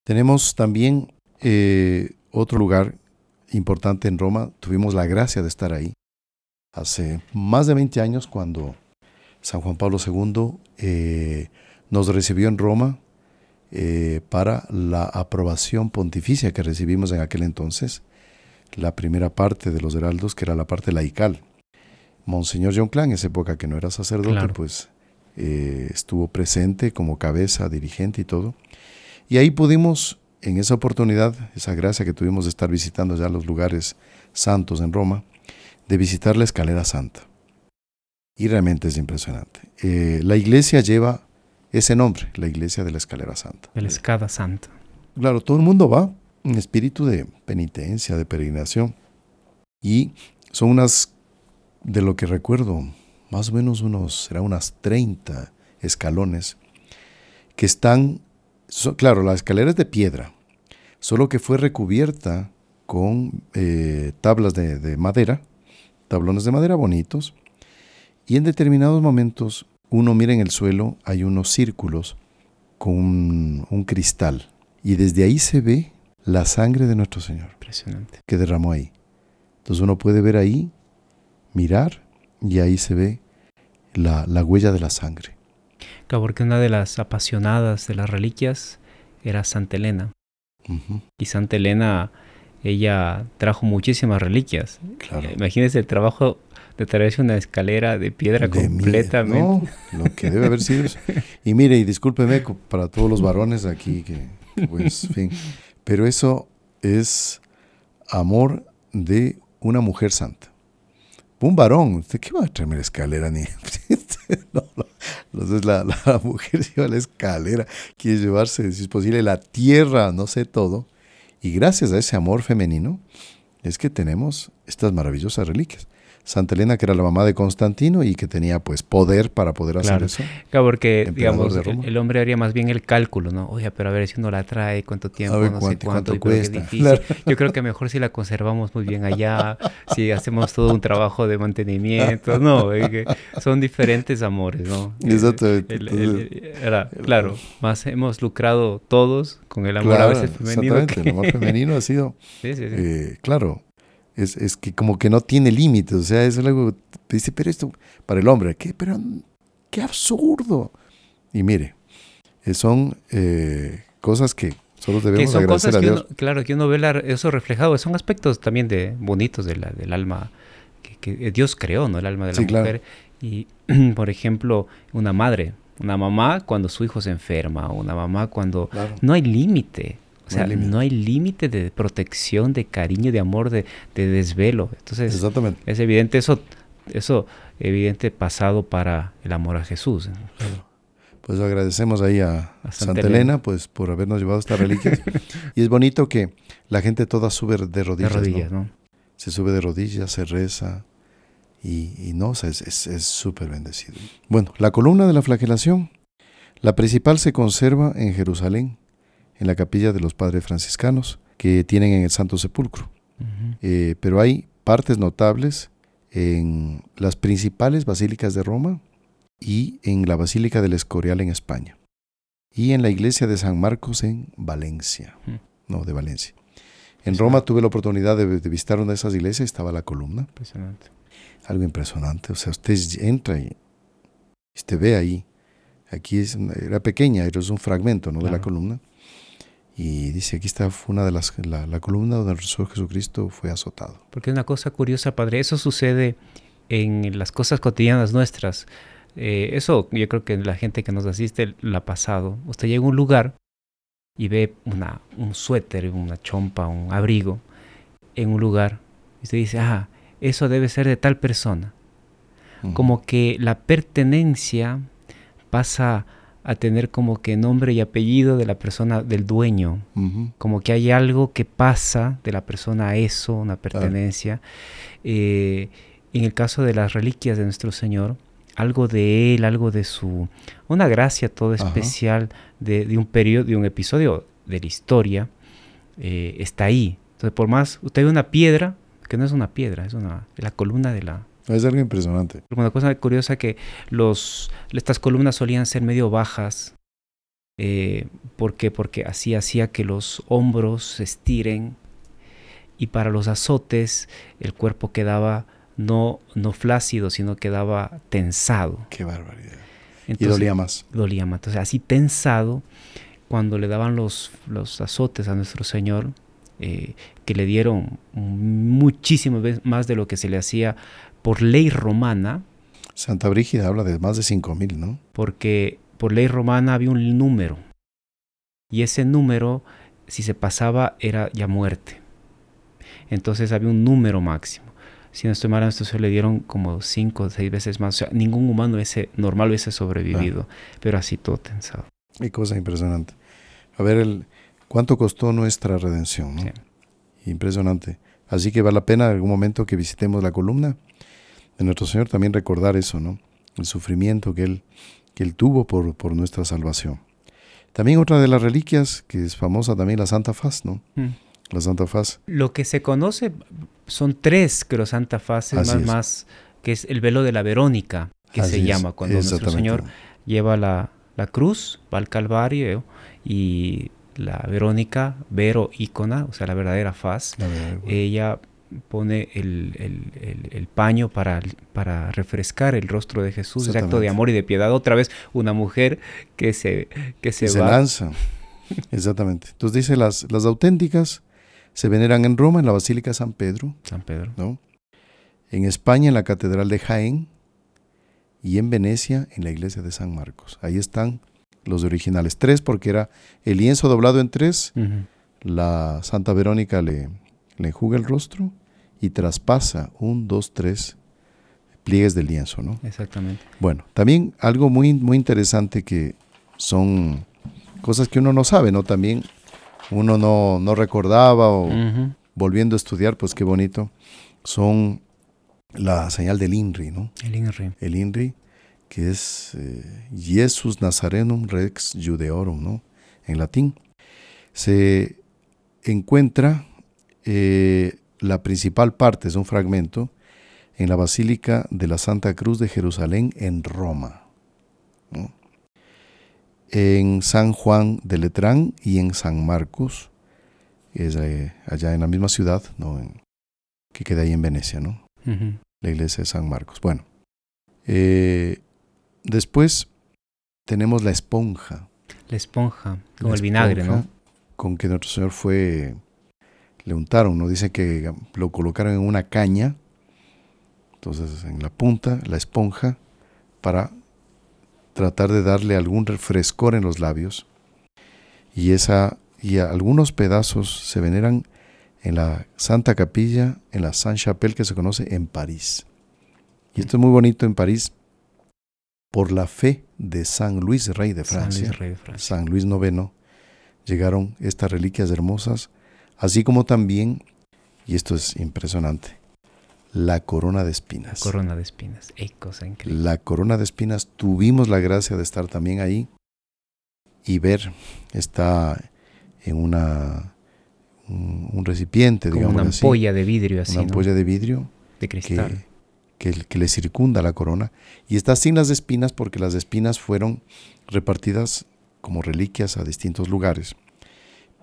tenemos también eh, otro lugar importante en Roma. Tuvimos la gracia de estar ahí hace más de 20 años cuando San Juan Pablo II eh, nos recibió en Roma eh, para la aprobación pontificia que recibimos en aquel entonces, la primera parte de los heraldos, que era la parte laical. Monseñor John Clan, en esa época que no era sacerdote, pues eh, estuvo presente como cabeza, dirigente y todo. Y ahí pudimos en esa oportunidad, esa gracia que tuvimos de estar visitando ya los lugares santos en Roma, de visitar la escalera santa. Y realmente es impresionante. Eh, la iglesia lleva ese nombre, la iglesia de la escalera santa. De la escada santa. Claro, todo el mundo va en espíritu de penitencia, de peregrinación. Y son unas, de lo que recuerdo, más o menos unos, será unas 30 escalones que están, claro, la escalera es de piedra, solo que fue recubierta con eh, tablas de, madera, tablones de madera bonitos, y en determinados momentos uno mira en el suelo, hay unos círculos con un, cristal, y desde ahí se ve la sangre de nuestro Señor. Impresionante. Que derramó ahí. Entonces uno puede ver ahí, mirar, y ahí se ve la, la huella de la sangre. Claro, porque una de las apasionadas de las reliquias era Santa Elena. Y Santa Elena, ella trajo muchísimas reliquias. Claro. Imagínense el trabajo de traerse una escalera de piedra completamente. no, lo que debe haber sido Y mire, y discúlpeme para todos los varones aquí, que, pues, fin. Pero eso es amor de una mujer santa. Un varón, ¿usted qué va a traerme la escalera? Ni? no, no. la, la, mujer lleva la escalera, quiere llevarse, si es posible, la tierra, no sé todo. Y gracias a ese amor femenino es que tenemos estas maravillosas reliquias. Santa Elena, que era la mamá de Constantino y que tenía pues poder para poder hacer eso. Claro, porque digamos, el, hombre haría más bien el cálculo, ¿no? Oye, pero a ver si uno la trae, cuánto tiempo, no sé cuánto, cuesta. Yo creo que mejor si la conservamos muy bien allá, si hacemos todo un trabajo de mantenimiento, no, son diferentes amores, ¿no? Exactamente. claro, más hemos lucrado todos con el amor a veces femenino. Exactamente, el amor femenino ha sido, eh, claro, es, es que como que no tiene límites, o sea, es algo, dice, pero esto, para el hombre, ¿qué? Pero, qué absurdo. Y mire, eh, son eh, cosas que solo debemos agradecer a Dios. claro, que uno ve eso reflejado, son aspectos también de bonitos de la, del alma que, Dios creó, ¿no? El alma de la mujer. Y, por ejemplo, una madre, una mamá cuando su hijo se enferma, una mamá cuando no hay límite. O sea, no hay límite de protección, de cariño, de amor, de, desvelo. Entonces, es evidente eso, eso evidente pasado para el amor a Jesús. Pues agradecemos ahí a, Santa, Elena, pues por habernos llevado esta reliquia. y es bonito que la gente toda sube de rodillas. ¿no? Se sube de rodillas, se reza y, no, o sea, es súper bendecido. Bueno, la columna de la flagelación, la principal se conserva en Jerusalén en la capilla de los padres franciscanos que tienen en el Santo Sepulcro. Eh, pero hay partes notables en las principales basílicas de Roma y en la Basílica del Escorial en España y en la iglesia de San Marcos en Valencia, no, de Valencia. En Roma tuve la oportunidad de, visitar una de esas iglesias, estaba la columna. Impresionante. Algo impresionante, o sea, usted entra y usted ve ahí, aquí es, era pequeña, era un fragmento ¿no? de la columna, y dice, aquí está una de las, la, columna donde el Señor Jesucristo fue azotado. Porque es una cosa curiosa, Padre, eso sucede en las cosas cotidianas nuestras. Eh, eso yo creo que la gente que nos asiste la ha pasado. Usted llega a un lugar y ve una, un suéter, una chompa, un abrigo en un lugar y usted dice, ah, eso debe ser de tal persona. Como que la pertenencia pasa a tener como que nombre y apellido de la persona, del dueño. Como que hay algo que pasa de la persona a eso, una pertenencia. Eh, en el caso de las reliquias de nuestro Señor, algo de Él, algo de su... Una gracia toda especial de, un periodo, de un episodio de la historia, eh, está ahí. Entonces, por más, usted ve una piedra, que no es una piedra, es una, la columna de la, es algo impresionante. Una cosa curiosa que los, estas columnas solían ser medio bajas. Eh, ¿Por qué? Porque así hacía que los hombros se estiren y para los azotes el cuerpo quedaba no, no flácido, sino quedaba tensado. Qué barbaridad. y dolía más. Dolía más. Entonces, así tensado, cuando le daban los, los azotes a nuestro Señor, eh, que le dieron muchísimo más de lo que se le hacía por ley romana. Santa Brígida habla de más de 5.000, ¿no? Porque por ley romana había un número. Y ese número, si se pasaba, era ya muerte. Entonces había un número máximo. Si no estoy mal, a se le dieron como cinco o seis veces más. O sea, ningún humano ese, normal hubiese sobrevivido. Pero así todo tensado. Qué cosa impresionante. A ver, el, ¿cuánto costó nuestra redención? ¿no? Impresionante. Así que vale la pena en algún momento que visitemos la columna de nuestro Señor también recordar eso, ¿no? El sufrimiento que Él, que él tuvo por, por nuestra salvación. También otra de las reliquias que es famosa también, la Santa Faz, ¿no? Mm. La Santa Faz. Lo que se conoce son tres, creo, Santa Faz, más, más, que es el velo de la Verónica, que se llama, cuando nuestro Señor lleva la, la cruz, va al Calvario y la Verónica, Vero ícona, o sea, la verdadera faz, ella pone el, paño para, para, refrescar el rostro de Jesús, ese acto de amor y de piedad. Otra vez una mujer que se, que se, se lanza. Exactamente. Entonces dice, las, las auténticas se veneran en Roma, en la Basílica San Pedro. San Pedro. ¿no? En España, en la Catedral de Jaén. Y en Venecia, en la iglesia de San Marcos. Ahí están los originales. Tres, porque era el lienzo doblado en tres. La Santa Verónica le, le enjuga el rostro y traspasa un, dos, tres pliegues del lienzo, ¿no? Exactamente. Bueno, también algo muy, muy interesante que son cosas que uno no sabe, ¿no? También uno no, no recordaba o volviendo a estudiar, pues qué bonito, son la señal del INRI, ¿no? El INRI. El INRI, que es eh, Jesus Nazarenum Rex Judeorum, ¿no? En latín. Se encuentra eh, la principal parte, es un fragmento, en la Basílica de la Santa Cruz de Jerusalén en Roma. ¿no? en San Juan de Letrán y en San Marcos, es eh, allá en la misma ciudad, ¿no? que queda ahí en Venecia, ¿no? La iglesia de San Marcos. Bueno, eh, después tenemos la esponja. La esponja, como el vinagre, ¿no? Con que nuestro Señor fue, le untaron, ¿no? Dice que lo colocaron en una caña, entonces en la punta, la esponja, para tratar de darle algún frescor en los labios. Y, esa, y algunos pedazos se veneran en la Santa Capilla, en la Saint-Chapelle que se conoce en París. Y esto es muy bonito en París por la fe de San Luis, rey de Francia, San Luis, de Francia. San Luis IX, llegaron estas reliquias hermosas, así como también, y esto es impresionante, la corona de espinas. corona de espinas, cosa increíble. La corona de espinas, tuvimos la gracia de estar también ahí y ver, está en una un, recipiente, Como digamos una ampolla de vidrio así, Una ampolla de vidrio. De cristal. Que, que, le circunda la corona. Y está sin las espinas porque las espinas fueron repartidas como reliquias a distintos lugares.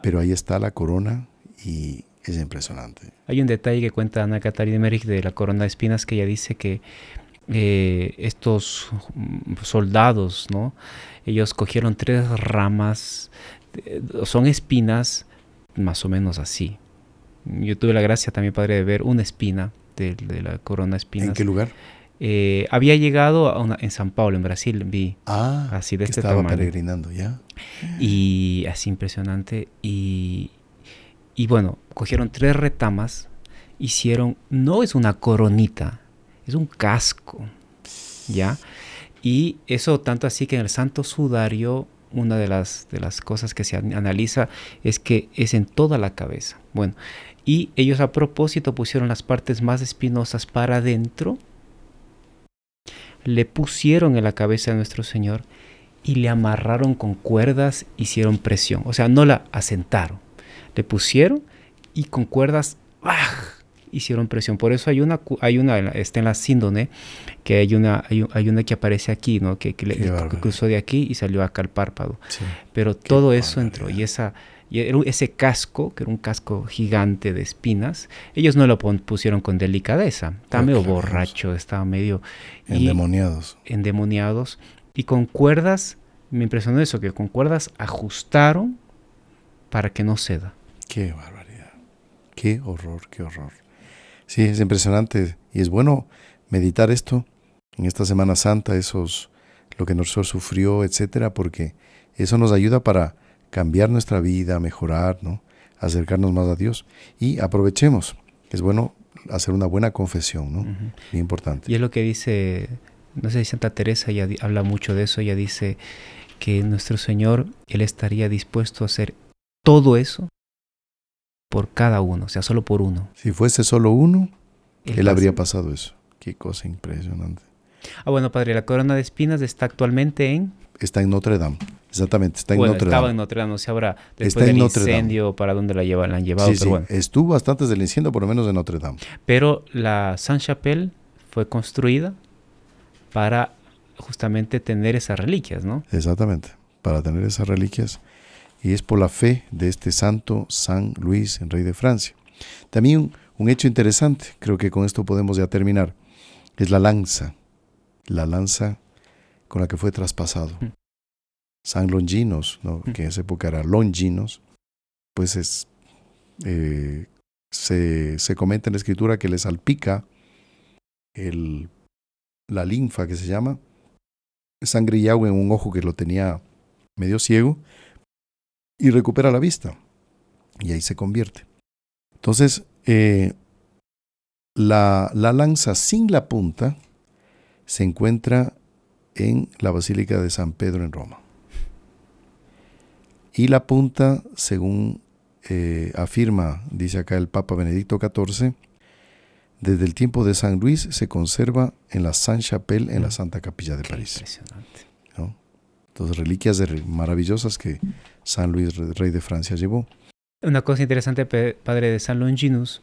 Pero ahí está la corona y es impresionante. Hay un detalle que cuenta Ana Catarina Merich de la corona de espinas que ella dice que eh, estos soldados, ¿no? Ellos cogieron tres ramas, eh, son espinas más o menos así. Yo tuve la gracia también, padre, de ver una espina de, la corona de espinas. ¿En qué lugar? Eh, había llegado a una, en San Paulo, en Brasil, vi. Ah, así de este estaba peregrinando ya. Y así impresionante. Y, y bueno, cogieron tres retamas, hicieron, no es una coronita, es un casco, ¿ya? Y eso tanto así que en el Santo Sudario, una de las, de las cosas que se analiza es que es en toda la cabeza. Bueno, y ellos a propósito pusieron las partes más espinosas para adentro, le pusieron en la cabeza de nuestro Señor y le amarraron con cuerdas, hicieron presión, o sea, no la asentaron le pusieron y con cuerdas hicieron presión. Por eso hay una, hay una, está en la síndone, que hay una, hay, una que aparece aquí, ¿no? Que, cruzó de aquí y salió acá al párpado. Pero todo eso entró y esa y ese casco, que era un casco gigante de espinas, ellos no lo pusieron con delicadeza. Estaba medio borracho, estaba medio... Endemoniados. endemoniados. Y con cuerdas, me impresionó eso, que con cuerdas ajustaron para que no ceda. Qué barbaridad. Qué horror, qué horror. Sí, es impresionante y es bueno meditar esto en esta Semana Santa, esos lo que nuestro sufrió, etcétera, porque eso nos ayuda para cambiar nuestra vida, mejorar, ¿no? acercarnos más a Dios y aprovechemos. Es bueno hacer una buena confesión, ¿no? Muy importante. Y es lo que dice, no sé si Santa Teresa ya habla mucho de eso, ella dice que nuestro Señor, Él estaría dispuesto a hacer todo eso por cada uno, o sea, solo por uno. Si fuese solo uno, él, habría pasado eso. Qué cosa impresionante. Ah, bueno, padre, la corona de espinas está actualmente en... Está en Notre Dame, exactamente, está en bueno, Notre estaba Dame. en Notre Dame, no sé ahora después del incendio para dónde la, lleva, la han llevado, sí, pero sí. Estuvo hasta antes del incendio, por lo menos en Notre Dame. Pero la Saint-Chapelle fue construida para justamente tener esas reliquias, ¿no? Exactamente, para tener esas reliquias y es por la fe de este santo San Luis, el rey de Francia. También Un hecho interesante, creo que con esto podemos ya terminar, es la lanza, la lanza con la que fue traspasado. Mm. San Longinos, ¿no? Mm. que en esa época era Longinos, pues es, eh, se, se, comenta en la escritura que le salpica el, la linfa que se llama, sangre y agua en un ojo que lo tenía medio ciego, y recupera la vista. Y ahí se convierte. Entonces, eh, la, la lanza sin la punta se encuentra en la Basílica de San Pedro en Roma. Y la punta, según eh, afirma, dice acá el Papa Benedicto XIV, desde el tiempo de San Luis se conserva en la Sainte-Chapelle, en la Santa Capilla de París. Impresionante. Entonces, reliquias maravillosas que San Luis, rey de Francia, llevó. Una cosa interesante, padre de San Longinus,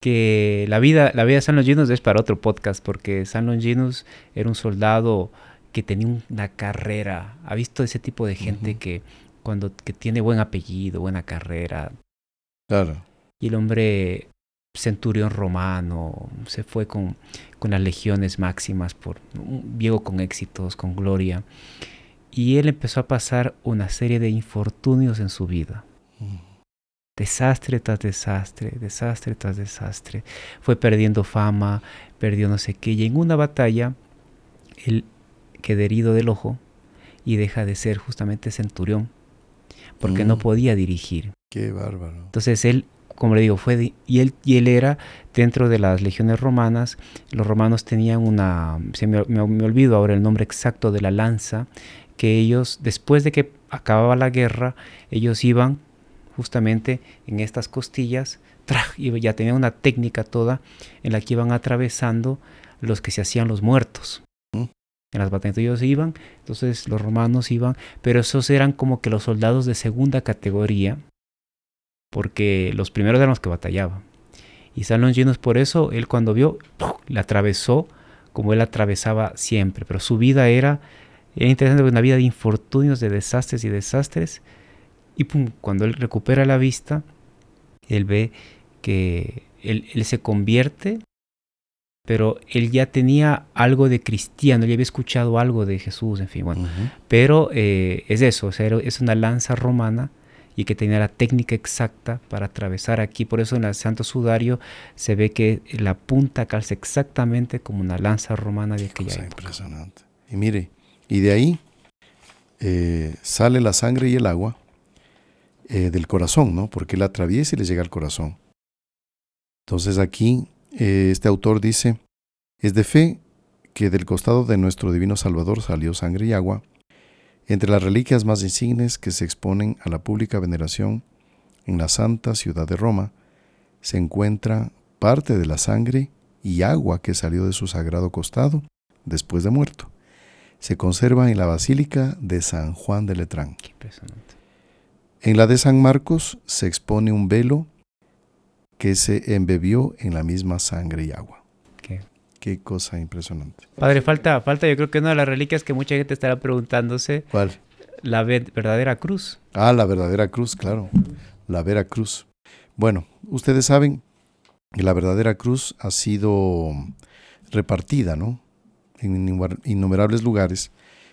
que la vida, la vida de San Longinus es para otro podcast, porque San Longinus era un soldado que tenía una carrera. ¿Ha visto ese tipo de gente que cuando que tiene buen apellido, buena carrera? Claro. Y el hombre centurión romano, se fue con, con las legiones máximas, por, llegó con éxitos, con gloria. Y él empezó a pasar una serie de infortunios en su vida. Desastre tras desastre, desastre tras desastre. Fue perdiendo fama, perdió no sé qué. Y en una batalla, él queda herido del ojo y deja de ser justamente centurión, porque no mm. podía dirigir. Qué bárbaro. Entonces él, como le digo, fue y él y él era dentro de las legiones romanas. Los romanos tenían una, se me, me, olvido ahora el nombre exacto de la lanza, que ellos después de que acababa la guerra, ellos iban justamente en estas costillas, y ya tenían una técnica toda en la que iban atravesando los que se hacían los muertos. En las batallas ellos iban, entonces los romanos iban, pero esos eran como que los soldados de segunda categoría, porque los primeros eran los que batallaban. Y San Longinos por eso, él cuando vio, le atravesó como él atravesaba siempre, pero su vida era, era interesante, una vida de infortunios, de desastres y desastres, y pum, cuando él recupera la vista, él ve que él, él se convierte pero él ya tenía algo de cristiano, ya había escuchado algo de Jesús, en fin, bueno. Pero eh, es eso, o sea, es una lanza romana y que tenía la técnica exacta para atravesar aquí. Por eso en el Santo Sudario se ve que la punta calza exactamente como una lanza romana de aquella época. Impresionante. Y mire, y de ahí eh, sale la sangre y el agua eh, del corazón, ¿no? Porque él atraviesa y le llega al corazón. Entonces aquí eh, este autor dice, es de fe que del costado de nuestro divino Salvador salió sangre y agua, entre las reliquias más insignes que se exponen a la pública veneración en la santa ciudad de Roma, se encuentra parte de la sangre y agua que salió de su sagrado costado después de muerto. Se conserva en la Basílica de San Juan de Letrán. En la de San Marcos se expone un velo que se embebió en la misma sangre y agua. ¿Qué? Qué cosa impresionante. Padre, falta, falta yo creo que una de las reliquias que mucha gente estará preguntándose. ¿Cuál? La verdadera cruz. Ah, la verdadera cruz, claro. La vera cruz. Bueno, ustedes saben que la verdadera cruz ha sido repartida, ¿no? En innumerables lugares,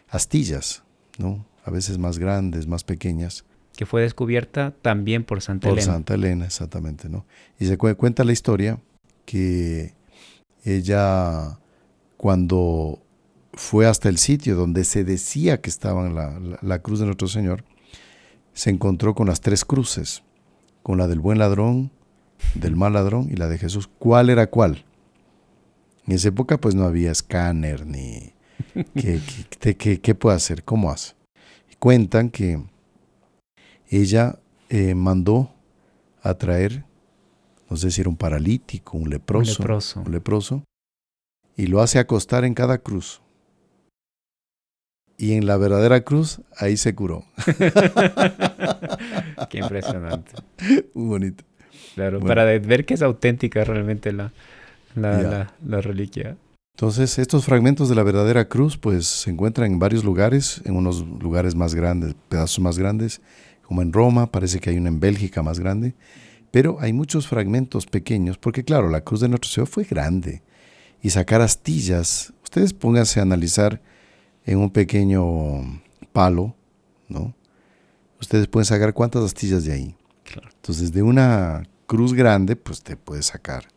astillas, ¿no? A veces más grandes, más pequeñas, que fue descubierta también por Santa Elena. Por Santa Elena, exactamente, ¿no? Y se cuenta la historia que ella, cuando fue hasta el sitio donde se decía que estaba la, la, cruz de nuestro Señor, se encontró con las tres cruces, con la del buen ladrón, del mal ladrón y la de Jesús. ¿Cuál era cuál? En esa época pues no había escáner ni... ¿Qué, qué, qué puede hacer? ¿Cómo hace? Cuentan que ella eh, mandó a traer, no sé si era un paralítico, un leproso, un leproso, un leproso, y lo hace acostar en cada cruz. Y en la verdadera cruz, ahí se curó. Qué impresionante. Muy bonito. Claro, para ver que es auténtica realmente la, la, la, reliquia. Entonces, estos fragmentos de la verdadera cruz, pues se encuentran en varios lugares, en unos lugares más grandes, pedazos más grandes, como en Roma, parece que hay una en Bélgica más grande, Pero hay muchos fragmentos pequeños, porque claro, la cruz de nuestro Señor fue grande. Y sacar astillas, ustedes pónganse a analizar en un pequeño palo, ¿no? Ustedes pueden sacar cuántas astillas de ahí. Entonces, de una cruz grande, pues te puedes sacar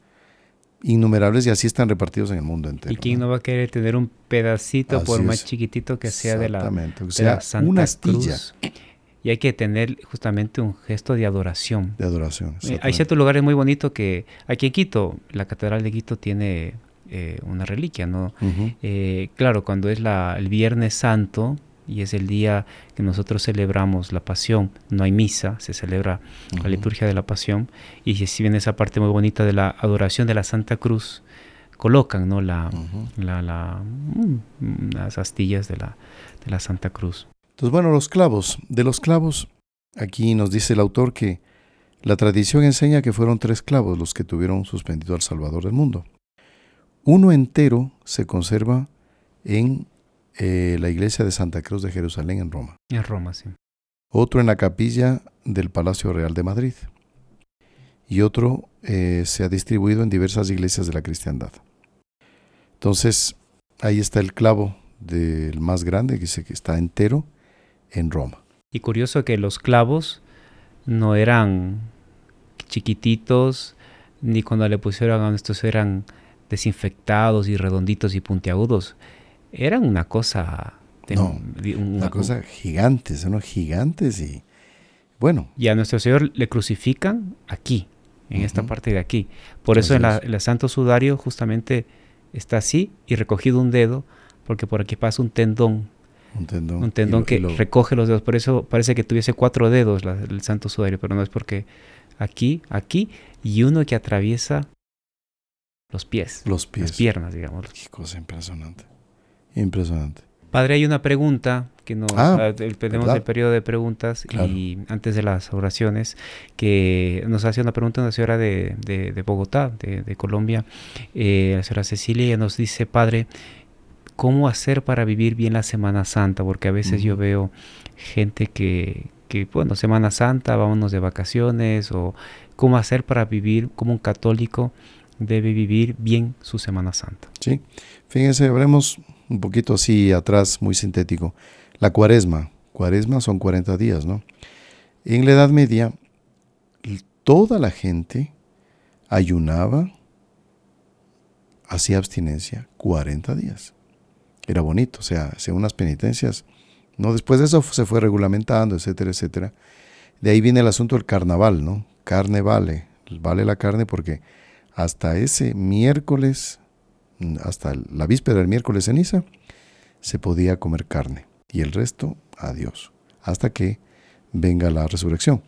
innumerables y así están repartidos en el mundo entero. ¿Y quién no, va a querer tener un pedacito, por más chiquitito que sea de la, o sea, una astilla. Y hay que tener justamente un gesto de adoración. De adoración. Eh, hay ciertos lugares muy bonitos que aquí en Quito, la Catedral de Quito tiene eh, una reliquia, ¿no? Eh, claro, cuando es la, el Viernes Santo, y es el día que nosotros celebramos la pasión. No hay misa, se celebra la liturgia de la pasión. Y si viene esa parte muy bonita de la adoración de la Santa Cruz, colocan ¿no? la, la, mm, las astillas de la, de la Santa Cruz. Entonces, bueno, los clavos. De los clavos, aquí nos dice el autor que la tradición enseña que fueron tres clavos los que tuvieron suspendido al Salvador del mundo. Uno entero se conserva en eh, la iglesia de Santa Cruz de Jerusalén en Roma. En Roma, sí. Otro en la capilla del Palacio Real de Madrid. Y otro eh, se ha distribuido en diversas iglesias de la cristiandad. Entonces, ahí está el clavo del más grande, que dice que está entero en Roma. Y curioso que los clavos no eran chiquititos, ni cuando le pusieron a estos eran desinfectados y redonditos y puntiagudos eran una cosa... una, cosa gigantes, son gigantes y bueno. Y a nuestro Señor le crucifican aquí, en esta parte de aquí. Por eso en el Santo Sudario justamente está así y recogido un dedo, porque por aquí pasa un tendón. Un tendón. Un tendón que recoge los dedos. Por eso parece que tuviese cuatro dedos el Santo Sudario, pero no es porque aquí, aquí, y uno que atraviesa los pies. Los pies. Las piernas, digamos. Qué cosa impresionante. Impresionante. Padre, hay una pregunta que nos ah, tenemos el periodo de preguntas y antes de las oraciones que nos hace una pregunta una señora de, de, Bogotá, de, Colombia, eh, la señora Cecilia, ella nos dice, Padre, ¿cómo hacer para vivir bien la Semana Santa? Porque a veces yo veo gente que, que, bueno, Semana Santa, vámonos de vacaciones o cómo hacer para vivir como un católico debe vivir bien su Semana Santa. Sí, fíjense, habremos un poquito así atrás, muy sintético. La cuaresma. Cuaresma son 40 días, ¿no? En la Edad Media, toda la gente ayunaba, hacía abstinencia 40 días. Era bonito, o sea, hacía unas penitencias. No, después de eso se fue regulamentando, etcétera, etcétera. De ahí viene el asunto del carnaval, ¿no? Carne vale, vale la carne porque hasta ese miércoles hasta la víspera del miércoles ceniza, se podía comer carne y el resto, adiós, hasta que venga la resurrección.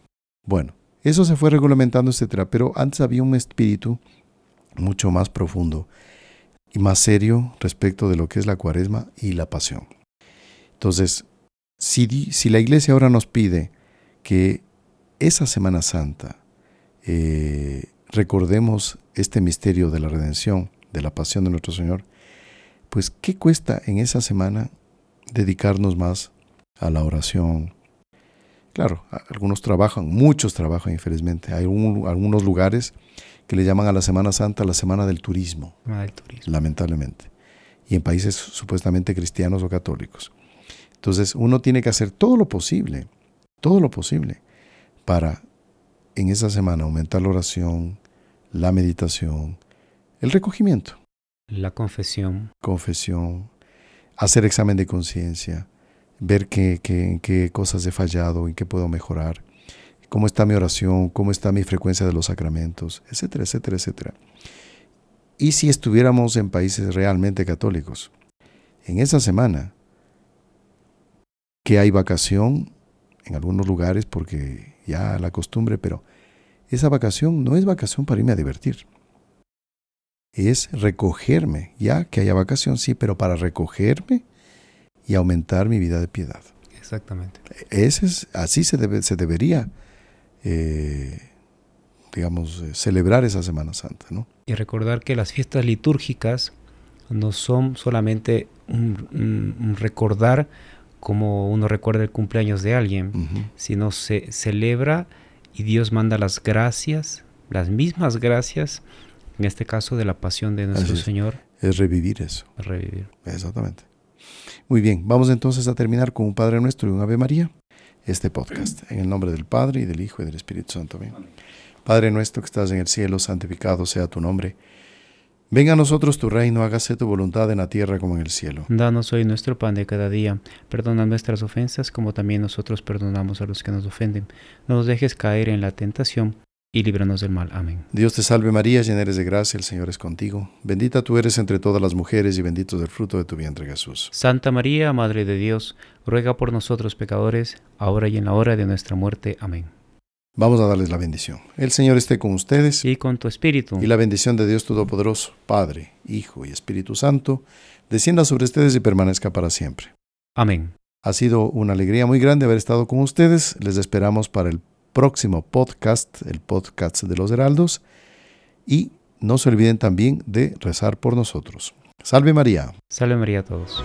Bueno, eso se fue regulamentando, etcétera, pero antes había un espíritu mucho más profundo y más serio respecto de lo que es la cuaresma y la pasión. Entonces, si, si la iglesia ahora nos pide que esa Semana Santa eh, recordemos este misterio de la redención, de la pasión de nuestro Señor, pues ¿qué cuesta en esa semana dedicarnos más a la oración? Claro, algunos trabajan, muchos trabajan infelizmente. Hay algunos lugares que le llaman a la Semana Santa la Semana del Turismo, lamentablemente, y en países supuestamente cristianos o católicos. Entonces uno tiene que hacer todo lo posible, todo lo posible, para en esa semana aumentar la oración, la meditación, el recogimiento. La confesión. Confesión. Hacer examen de conciencia. Ver qué, qué, qué cosas he fallado, en qué puedo mejorar. Cómo está mi oración, cómo está mi frecuencia de los sacramentos, etcétera, etcétera, etcétera. Y si estuviéramos en países realmente católicos, en esa semana, que hay vacación en algunos lugares porque ya la costumbre, pero esa vacación no es vacación para irme a divertir es recogerme, ya que haya vacación, sí, pero para recogerme y aumentar mi vida de piedad. Exactamente. Ese es, así se, debe, se debería, eh, digamos, eh, celebrar esa Semana Santa. ¿no? Y recordar que las fiestas litúrgicas no son solamente un, recordar como uno recuerda el cumpleaños de alguien, sino se celebra y Dios manda las gracias, las mismas gracias, en este caso de la pasión de nuestro es. Señor, Es revivir eso. revivir. Exactamente. Muy bien, vamos entonces a terminar con un Padre Nuestro y un Ave María, este podcast. En el nombre del Padre y del Hijo y del Espíritu Santo. Amén. Padre nuestro que estás en el cielo, santificado sea tu nombre. Venga a nosotros tu reino, hágase tu voluntad en la tierra como en el cielo. Danos hoy nuestro pan de cada día. Perdona nuestras ofensas como también nosotros perdonamos a los que nos ofenden. No nos dejes caer en la tentación y líbranos del mal. Amén. Dios te salve María, llena eres de gracia, el Señor es contigo. Bendita tú eres entre todas las mujeres y bendito es el fruto de tu vientre Jesús. Santa María, Madre de Dios, ruega por nosotros pecadores, ahora y en la hora de nuestra muerte. Amén. Vamos a darles la bendición. El Señor esté con ustedes. Y con tu espíritu. Y la bendición de Dios Todopoderoso, Padre, Hijo y Espíritu Santo, descienda sobre ustedes y permanezca para siempre. Amén. Ha sido una alegría muy grande haber estado con ustedes. Les esperamos para el próximo podcast, el podcast de los Heraldos. Y no se olviden también de rezar por nosotros. Salve María. Salve María a todos.